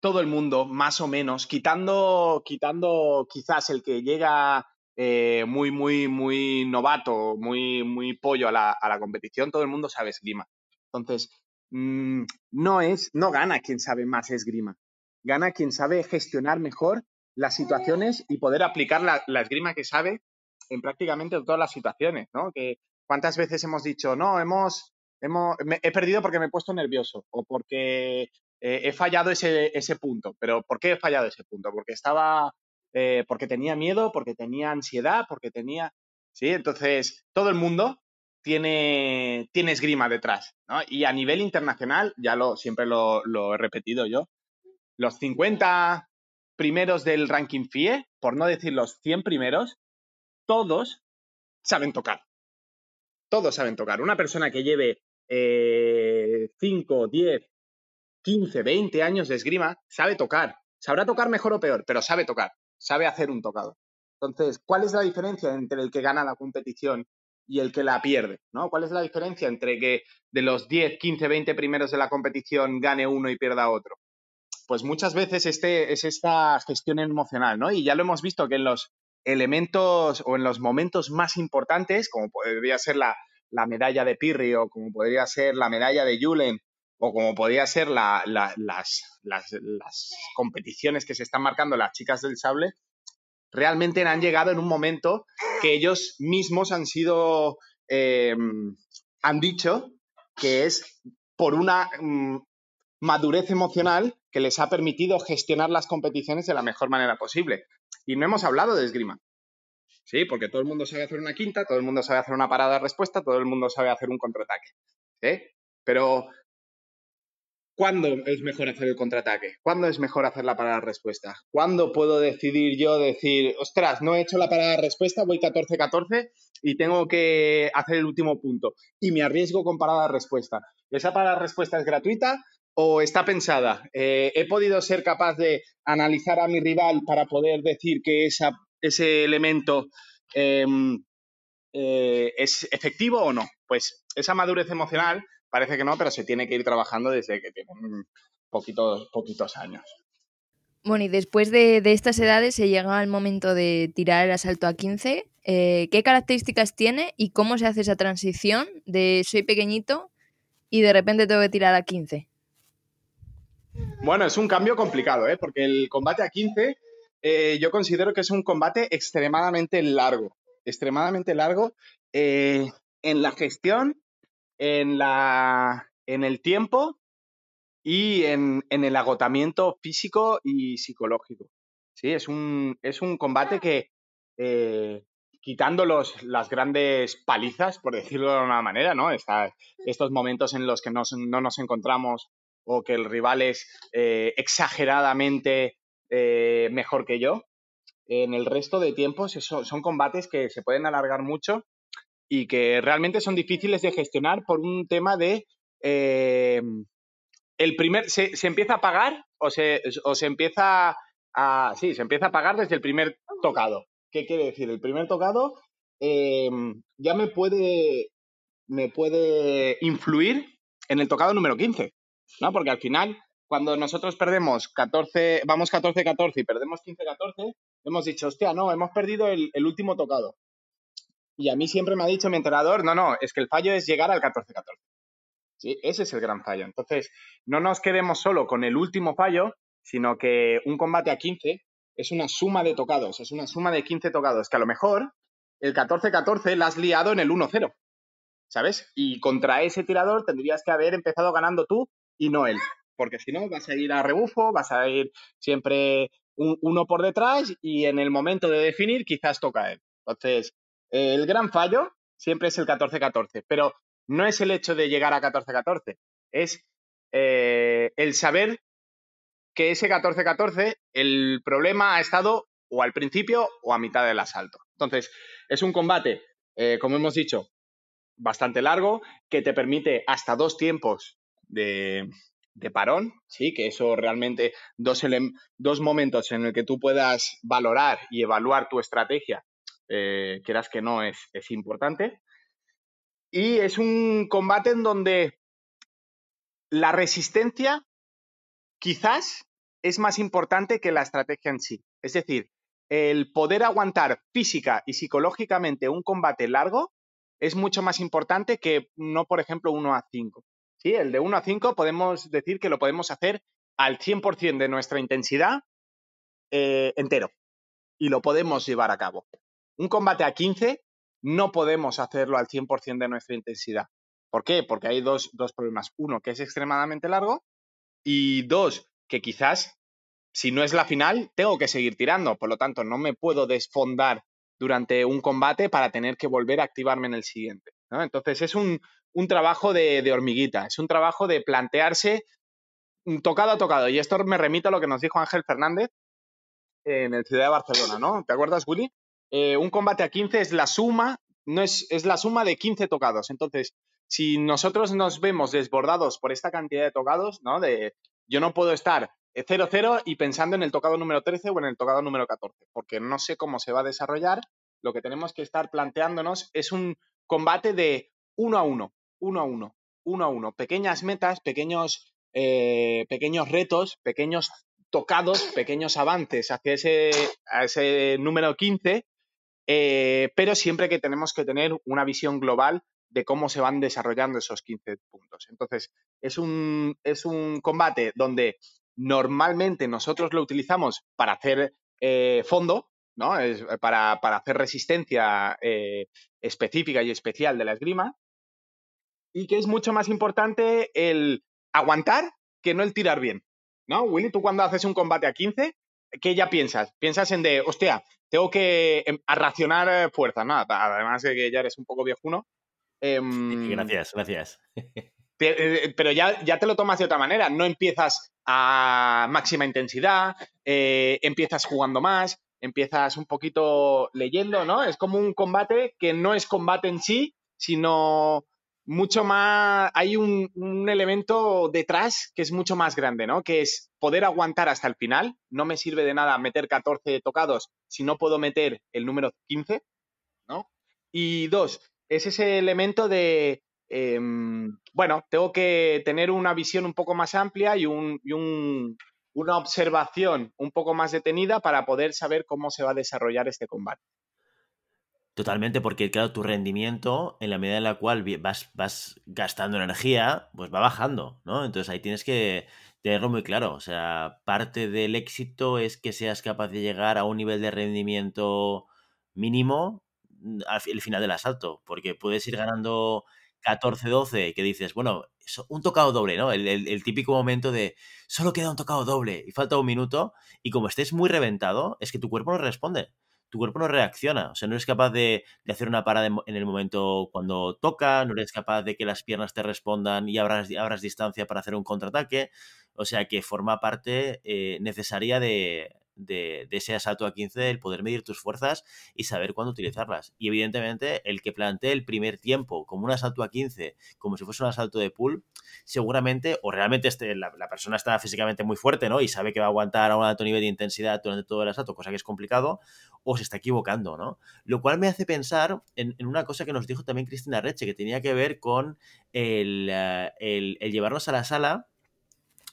todo el mundo, más o menos, quitando, quitando quizás el que llega eh, muy, muy, muy novato, muy, muy pollo a la, a la, competición, todo el mundo sabe esgrima. Entonces, mm, no es, no gana quien sabe más esgrima, gana quien sabe gestionar mejor las situaciones y poder aplicar la, la esgrima que sabe en prácticamente todas las situaciones, ¿no? Que cuántas veces hemos dicho, no, hemos, hemos, he perdido porque me he puesto nervioso o porque eh, he fallado ese, ese, punto. Pero ¿por qué he fallado ese punto? Porque estaba, eh, porque tenía miedo, porque tenía ansiedad, porque tenía... Sí, entonces todo el mundo tiene, tiene esgrima detrás. ¿no? Y a nivel internacional, ya lo, siempre lo, lo he repetido yo, los 50 primeros del ranking FIE, por no decir los 100 primeros, todos saben tocar. Todos saben tocar. Una persona que lleve 5, eh, 10, 15, 20 años de esgrima, sabe tocar. Sabrá tocar mejor o peor, pero sabe tocar, sabe hacer un tocado. Entonces, ¿cuál es la diferencia entre el que gana la competición y el que la pierde? ¿no? ¿Cuál es la diferencia entre que de los 10, 15, 20 primeros de la competición gane uno y pierda otro? Pues muchas veces este, es esta gestión emocional, ¿no? Y ya lo hemos visto que en los elementos o en los momentos más importantes, como podría ser la, la medalla de Pirri o como podría ser la medalla de Julen o como podría ser las, competiciones que se están marcando las chicas del sable, realmente han llegado en un momento que ellos mismos han sido, eh, han dicho que es por una, mm, madurez emocional que les ha permitido gestionar las competiciones de la mejor manera posible. Y no hemos hablado de esgrima. Sí, porque todo el mundo sabe hacer una quinta, todo el mundo sabe hacer una parada respuesta, todo el mundo sabe hacer un contraataque. ¿sí? Pero, ¿cuándo es mejor hacer el contraataque? ¿Cuándo es mejor hacer la parada respuesta? ¿Cuándo puedo decidir yo decir, ostras, no he hecho la parada respuesta, voy 14-14 y tengo que hacer el último punto? Y me arriesgo con parada respuesta. ¿Esa parada respuesta es gratuita? o está pensada? Eh, ¿He podido ser capaz de analizar a mi rival para poder decir que ese elemento em, eh, es efectivo o no? Pues esa madurez emocional parece que no, pero se tiene que ir trabajando desde que tienen poquitos, poquitos años. Bueno, y después de, estas edades se llega al momento de tirar el asalto a 15. Eh, ¿Qué características tiene y cómo se hace esa transición de soy pequeñito y de repente tengo que tirar a 15? Bueno, es un cambio complicado, ¿eh? porque el combate a 15 eh, yo considero que es un combate extremadamente largo, extremadamente largo eh, en la gestión, en, la, en el tiempo y en, el agotamiento físico y psicológico. Sí, es un, es un combate que, eh, quitando los, las grandes palizas, por decirlo de una manera, ¿no? estos momentos en los que no nos encontramos o que el rival es eh, exageradamente eh, mejor que yo. En el resto de tiempos son combates que se pueden alargar mucho y que realmente son difíciles de gestionar por un tema de... Eh, el primer, se, empieza a pagar o se, o se empieza a... Sí, se empieza a pagar desde el primer tocado. ¿Qué quiere decir? El primer tocado ya me puede, me puede influir en el tocado número 15. ¿no? Porque al final, cuando nosotros perdemos 14, vamos 14-14 y perdemos 15-14, hemos dicho, hostia, no, hemos perdido el, último tocado. Y a mí siempre me ha dicho mi entrenador, no, no, es que el fallo es llegar al 14-14. ¿Sí? Ese es el gran fallo. Entonces, no nos quedemos solo con el último fallo, sino que un combate a 15 es una suma de tocados, es una suma de 15 tocados, que a lo mejor el 14-14 la has liado en el 1-0, ¿sabes? Y contra ese tirador tendrías que haber empezado ganando tú y no él. Porque si no, vas a ir a rebufo, vas a ir siempre uno por detrás y en el momento de definir quizás toca él. Entonces, el gran fallo siempre es el 14-14, pero no es el hecho de llegar a 14-14, es eh, el saber que ese 14-14, el problema ha estado o al principio o a mitad del asalto. Entonces, es un combate, eh, como hemos dicho, bastante largo, que te permite hasta dos tiempos de, parón, sí, que eso realmente dos, dos momentos en el que tú puedas valorar y evaluar tu estrategia, eh, quieras que no, es, importante. Y es un combate en donde la resistencia quizás es más importante que la estrategia en sí. Es decir, el poder aguantar física y psicológicamente un combate largo es mucho más importante que no, por ejemplo, uno a 5. ¿sí? El de 1 a 5 podemos decir que lo podemos hacer al 100% de nuestra intensidad eh, entero y lo podemos llevar a cabo. Un combate a 15 no podemos hacerlo al 100% de nuestra intensidad. ¿Por qué? Porque hay dos, dos problemas. Uno, que es extremadamente largo y dos, que quizás si no es la final, tengo que seguir tirando. Por lo tanto, no me puedo desfondar durante un combate para tener que volver a activarme en el siguiente. Entonces, es un, un trabajo de, hormiguita, es un trabajo de plantearse tocado a tocado. Y esto me remite a lo que nos dijo Ángel Fernández en el Ciudad de Barcelona, ¿no? ¿Te acuerdas, Willy? Eh, un combate a 15 es la suma, no es, es la suma de 15 tocados. Entonces, si nosotros nos vemos desbordados por esta cantidad de tocados, ¿no? De yo no puedo estar 0-0 y pensando en el tocado número 13 o en el tocado número 14, porque no sé cómo se va a desarrollar. Lo que tenemos que estar planteándonos es un combate de uno a uno uno a uno, uno a uno, pequeñas metas, pequeños, eh, pequeños retos, pequeños tocados, pequeños avances hacia ese, ese número 15, eh, pero siempre que tenemos que tener una visión global de cómo se van desarrollando esos 15 puntos. Entonces, es un, es un combate donde normalmente nosotros lo utilizamos para hacer eh, fondo, ¿no? Es para, para, hacer resistencia específica y especial de la esgrima, y que es mucho más importante el aguantar que no el tirar bien. ¿No? Willy, tú cuando haces un combate a 15, ¿qué ya piensas? Piensas en de, hostia, tengo que em, racionar eh, fuerza, ¿no? Además de que ya eres un poco viejuno. Em, gracias, gracias. Eh, pero ya, ya te lo tomas de otra manera. No empiezas a máxima intensidad, eh, empiezas jugando más, empiezas un poquito leyendo, ¿no? Es como un combate que no es combate en sí, sino mucho más, hay un, elemento detrás que es mucho más grande, ¿no? Que es poder aguantar hasta el final. No me sirve de nada meter 14 tocados si no puedo meter el número 15, ¿no? Y dos, es ese elemento de, em, bueno, tengo que tener una visión un poco más amplia y, una observación un poco más detenida para poder saber cómo se va a desarrollar este combate. Totalmente, porque claro, tu rendimiento, en la medida en la cual vas, vas gastando energía, pues va bajando, ¿no? Entonces ahí tienes que tenerlo muy claro. O sea, parte del éxito es que seas capaz de llegar a un nivel de rendimiento mínimo mm, al final del asalto, porque puedes ir ganando 14-12, que dices, bueno, un tocado doble, ¿no? El, el, típico momento de solo queda un tocado doble y falta un minuto, y como estés muy reventado, es que tu cuerpo no responde tu cuerpo no reacciona. O sea, no eres capaz de, hacer una parada en, el momento cuando toca, no eres capaz de que las piernas te respondan y abras, abras distancia para hacer un contraataque. O sea, que forma parte eh, necesaria de, de, ese asalto a 15, el poder medir tus fuerzas y saber cuándo utilizarlas. Y evidentemente, el que plantee el primer tiempo como un asalto a 15, como si fuese un asalto de pool, seguramente, o realmente este, la, persona está físicamente muy fuerte, ¿no? Y sabe que va a aguantar a un alto nivel de intensidad durante todo el asalto, cosa que es complicado, o se está equivocando, ¿no? Lo cual me hace pensar en, una cosa que nos dijo también Cristina Reche, que tenía que ver con el, eh, llevarnos a la sala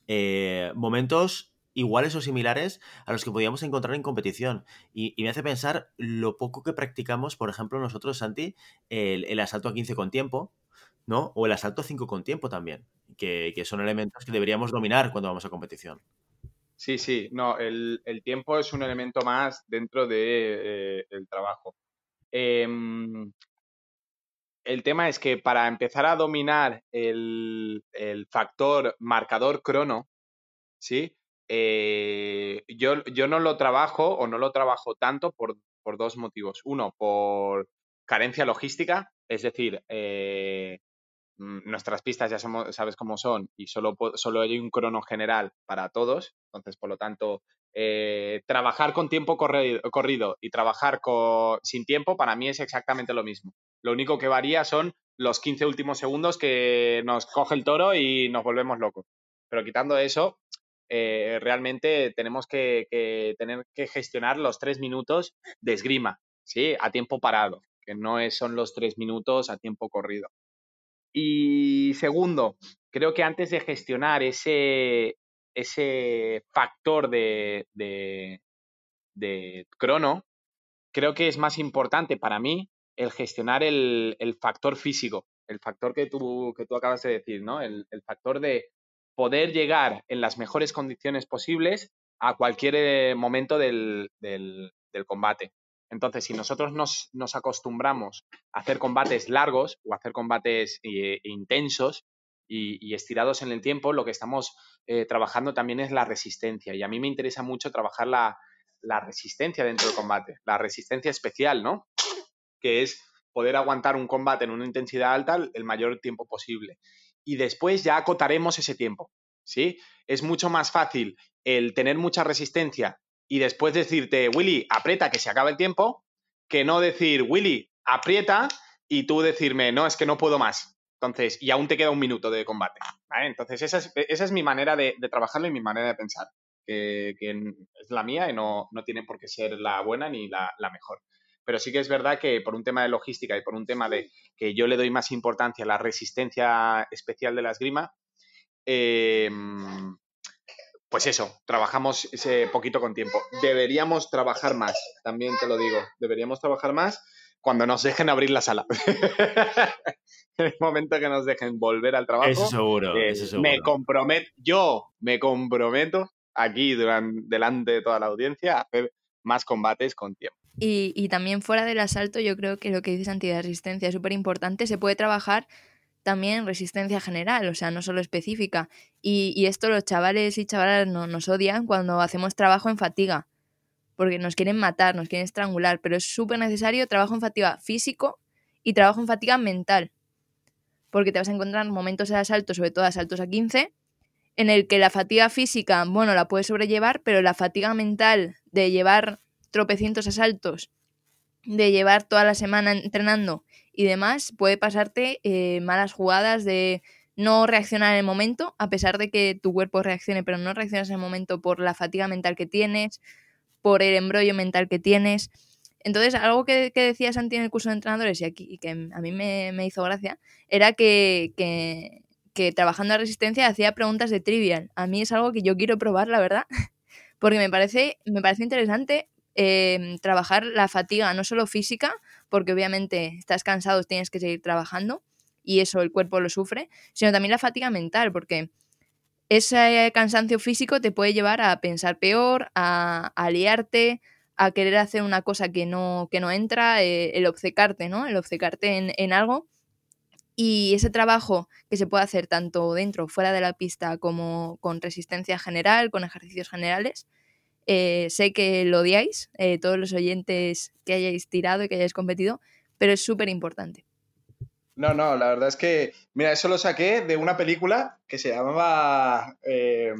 eh, momentos iguales o similares a los que podíamos encontrar en competición. Y, me hace pensar lo poco que practicamos, por ejemplo, nosotros, Santi, el, asalto a 15 con tiempo, ¿no? O el asalto a 5 con tiempo también, que, son elementos que deberíamos dominar cuando vamos a competición. Sí, sí, no, el, tiempo es un elemento más dentro del de, eh, trabajo. Em, el tema es que para empezar a dominar el, el factor marcador crono, ¿sí? Eh, yo, yo, no lo trabajo o no lo trabajo tanto por, dos motivos. Uno, por carencia logística, es decir, eh, mm, nuestras pistas ya sabes cómo son y solo, solo hay un crono general para todos. Entonces, por lo tanto, eh, trabajar con tiempo corrido, y trabajar sin tiempo para mí es exactamente lo mismo. Lo único que varía son los 15 últimos segundos que nos coge el toro y nos volvemos locos. Pero quitando eso, eh, realmente tenemos que, tener que gestionar los tres minutos de esgrima, ¿sí? A tiempo parado, que no son los tres minutos a tiempo corrido. Y segundo, creo que antes de gestionar ese, ese factor de, de, de, crono, creo que es más importante para mí el gestionar el, el factor físico, el factor que tú, que tú acabas de decir, ¿no? el factor de poder llegar en las mejores condiciones posibles a cualquier eh, momento del, combate. Entonces, si nosotros nos, acostumbramos a hacer combates largos o a hacer combates eh, intensos y, estirados en el tiempo, lo que estamos eh, trabajando también es la resistencia. Y a mí me interesa mucho trabajar la, la resistencia dentro del combate, la resistencia especial, ¿no? Que es poder aguantar un combate en una intensidad alta el mayor tiempo posible y después ya acotaremos ese tiempo, ¿sí? Es mucho más fácil el tener mucha resistencia y después decirte, Willy, aprieta que se acaba el tiempo, que no decir, Willy, aprieta y tú decirme, no, es que no puedo más. Entonces, y aún te queda un minuto de combate. Entonces, esa es, mi manera de, trabajarlo y mi manera de pensar, que, es la mía y no, tiene por qué ser la buena ni la mejor pero sí que es verdad que por un tema de logística y por un tema de que yo le doy más importancia a la resistencia especial de la esgrima, em, pues eso, trabajamos ese poquito con tiempo. Deberíamos trabajar más, también te lo digo, deberíamos trabajar más cuando nos dejen abrir la sala. en el momento que nos dejen volver al trabajo. Eso seguro, eh, Me comprometo, yo me comprometo aquí durante, delante de toda la audiencia a hacer más combates con tiempo. Y, también fuera del asalto, yo creo que lo que dices antiresistencia es súper importante. Se puede trabajar también resistencia general, o sea, no solo específica. Y, esto los chavales y chavalas no, nos odian cuando hacemos trabajo en fatiga, porque nos quieren matar, nos quieren estrangular, pero es súper necesario trabajo en fatiga físico y trabajo en fatiga mental, porque te vas a encontrar momentos de asalto, sobre todo asaltos a 15, en el que la fatiga física, bueno, la puedes sobrellevar, pero la fatiga mental de llevar tropecientos asaltos, de llevar toda la semana entrenando y demás, puede pasarte eh, malas jugadas de no reaccionar en el momento, a pesar de que tu cuerpo reaccione, pero no reaccionas en el momento por la fatiga mental que tienes, por el embrollo mental que tienes. Entonces, algo que, que decía Santi en el curso de entrenadores y, aquí, y que a mí me, hizo gracia, era que, que, trabajando a resistencia hacía preguntas de trivial. A mí es algo que yo quiero probar, la verdad, porque me parece, me parece interesante eh, trabajar la fatiga, no solo física, porque obviamente estás cansado, tienes que seguir trabajando y eso el cuerpo lo sufre, sino también la fatiga mental, porque ese cansancio físico te puede llevar a pensar peor, a, a liarte, a querer hacer una cosa que no, que no entra, eh, el obcecarte, ¿no? El obcecarte en, en, algo. Y ese trabajo que se puede hacer tanto dentro, fuera de la pista, como con resistencia general, con ejercicios generales, eh, sé que lo odiáis, eh, todos los oyentes que hayáis tirado y que hayáis competido, pero es súper importante. No, no, la verdad es que, mira, eso lo saqué de una película que se llamaba eh,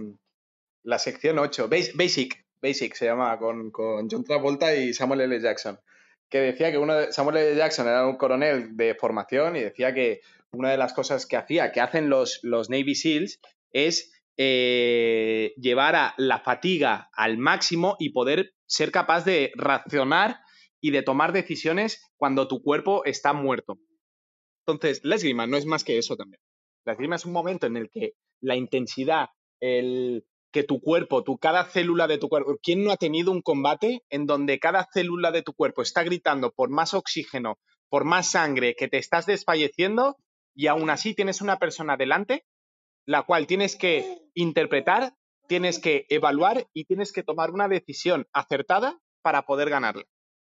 La sección 8, Basic, Basic se llamaba, con, John Travolta y Samuel L. Jackson, que decía que uno de, Samuel L. Jackson era un coronel de formación y decía que una de las cosas que hacía, que hacen los, los Navy SEALs, es eh, llevar a la fatiga al máximo y poder ser capaz de racionar y de tomar decisiones cuando tu cuerpo está muerto. Entonces, la esgrima no es más que eso también. La esgrima es un momento en el que la intensidad, el que tu cuerpo, tu cada célula de tu cuerpo, ¿quién no ha tenido un combate en donde cada célula de tu cuerpo está gritando por más oxígeno, por más sangre, que te estás desfalleciendo y aún así tienes una persona delante la cual tienes que interpretar, tienes que evaluar y tienes que tomar una decisión acertada para poder ganarla.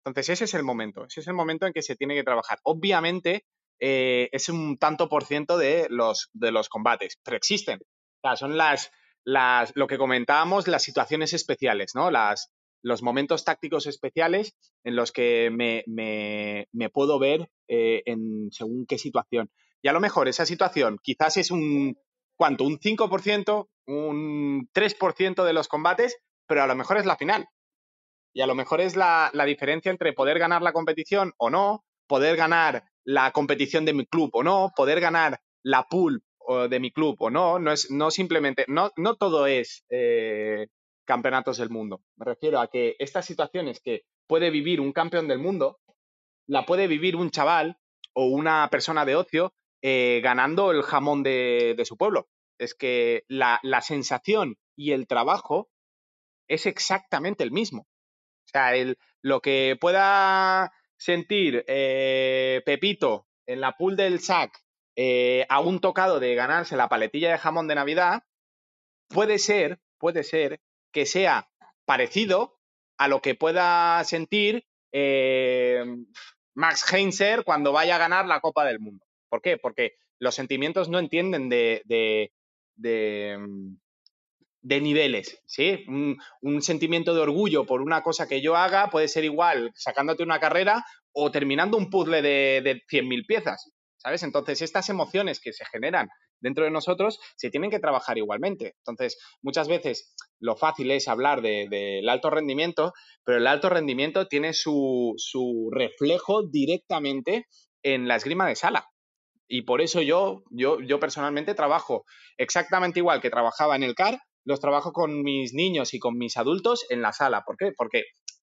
Entonces, ese es el momento, ese es el momento en que se tiene que trabajar. Obviamente, eh, es un tanto por ciento de los, de los combates, pero existen. O sea, son las, las, lo que comentábamos, las situaciones especiales, ¿no? Las, los momentos tácticos especiales en los que me, me, puedo ver eh, en según qué situación. Y a lo mejor esa situación quizás es un, ¿cuánto? Un 5%, un 3% de los combates, pero a lo mejor es la final. Y a lo mejor es la, diferencia entre poder ganar la competición o no, poder ganar la competición de mi club o no, poder ganar la pool de mi club o no. No es no simplemente, no, todo es eh, campeonatos del mundo. Me refiero a que estas situaciones que puede vivir un campeón del mundo, la puede vivir un chaval o una persona de ocio eh, ganando el jamón de, su pueblo. Es que la, sensación y el trabajo es exactamente el mismo. O sea, lo que pueda sentir eh, Pepito en la pool del SAC eh, a un tocado de ganarse la paletilla de jamón de Navidad, puede ser, puede ser que sea parecido a lo que pueda sentir Max Heinzer cuando vaya a ganar la Copa del Mundo. ¿Por qué? Porque los sentimientos no entienden de, de, mm, niveles, ¿sí? Un, sentimiento de orgullo por una cosa que yo haga puede ser igual sacándote una carrera o terminando un puzzle de, de 100.000 piezas, ¿sabes? Entonces, estas emociones que se generan dentro de nosotros se tienen que trabajar igualmente. Entonces, muchas veces lo fácil es hablar del alto rendimiento, pero el alto rendimiento tiene su, su reflejo directamente en la esgrima de sala. Y por eso yo, yo, yo personalmente trabajo exactamente igual que trabajaba en el CAR, los trabajo con mis niños y con mis adultos en la sala. ¿Por qué? Porque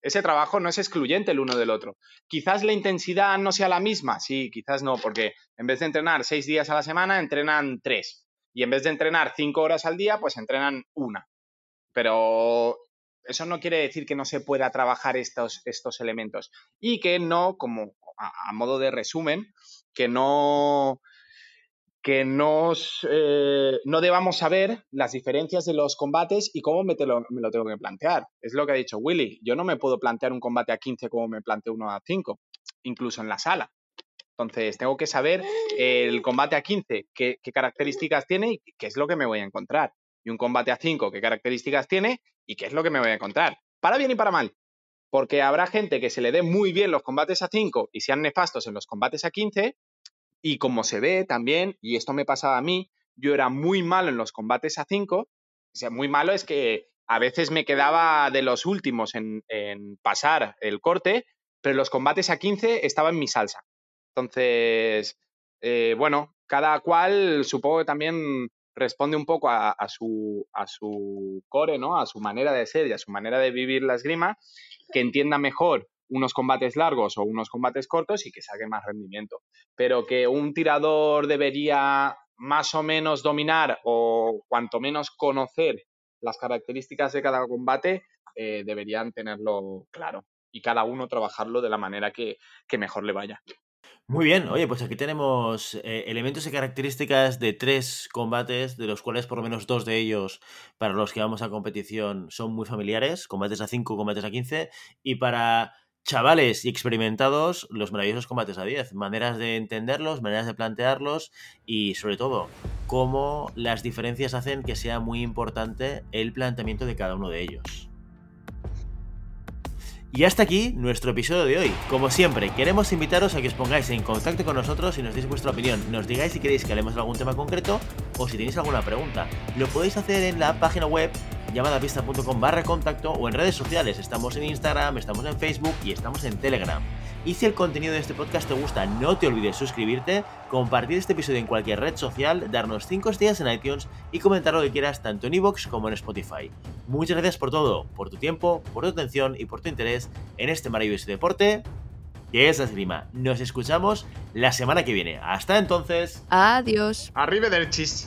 ese trabajo no es excluyente el uno del otro. Quizás la intensidad no sea la misma, sí, quizás no, porque en vez de entrenar seis días a la semana, entrenan tres. Y en vez de entrenar cinco horas al día, pues entrenan una. Pero eso no quiere decir que no se pueda trabajar estos, estos elementos. Y que no, como a modo de resumen, que no, que eh, no debamos saber las diferencias de los combates y cómo me, lo, me, lo, tengo que plantear. Es lo que ha dicho Willy. Yo no me puedo plantear un combate a 15 como me planteo uno a 5, incluso en la sala. Entonces, tengo que saber el combate a 15, qué, qué características tiene y qué es lo que me voy a encontrar. Y un combate a 5, qué características tiene y qué es lo que me voy a encontrar. Para bien y para mal. Porque habrá gente que se le dé muy bien los combates a 5 y sean nefastos en los combates a 15. Y como se ve también, y esto me pasaba a mí, yo era muy malo en los combates a 5. O sea, muy malo es que a veces me quedaba de los últimos en, pasar el corte, pero los combates a 15 estaba en mi salsa. Entonces, eh, bueno, cada cual supongo que también responde un poco a, su, a su core, ¿no? A su manera de ser y a su manera de vivir la esgrima, que entienda mejor unos combates largos o unos combates cortos y que saque más rendimiento. Pero que un tirador debería más o menos dominar o cuanto menos conocer las características de cada combate, eh, deberían tenerlo claro y cada uno trabajarlo de la manera que, que mejor le vaya. Muy bien, oye, pues aquí tenemos eh, elementos y características de tres combates, de los cuales por lo menos dos de ellos, para los que vamos a competición, son muy familiares, combates a 5, combates a 15, y para chavales y experimentados, los maravillosos combates a 10, maneras de entenderlos, maneras de plantearlos y sobre todo, cómo las diferencias hacen que sea muy importante el planteamiento de cada uno de ellos. Y hasta aquí nuestro episodio de hoy. Como siempre, queremos invitaros a que os pongáis en contacto con nosotros y nos deis vuestra opinión. Nos digáis si queréis que hablemos de algún tema concreto o si tenéis alguna pregunta. Lo podéis hacer en la página web llamadapista.com barra contacto o en redes sociales. Estamos en Instagram, estamos en Facebook y estamos en Telegram. Y si el contenido de este podcast te gusta, no te olvides suscribirte, compartir este episodio en cualquier red social, darnos 5 estrellas en iTunes y comentar lo que quieras tanto en iVoox como en Spotify. Muchas gracias por todo, por tu tiempo, por tu atención y por tu interés en este maravilloso deporte que es la esgrima. Nos escuchamos la semana que viene. Hasta entonces. Adiós. Arriba del chis.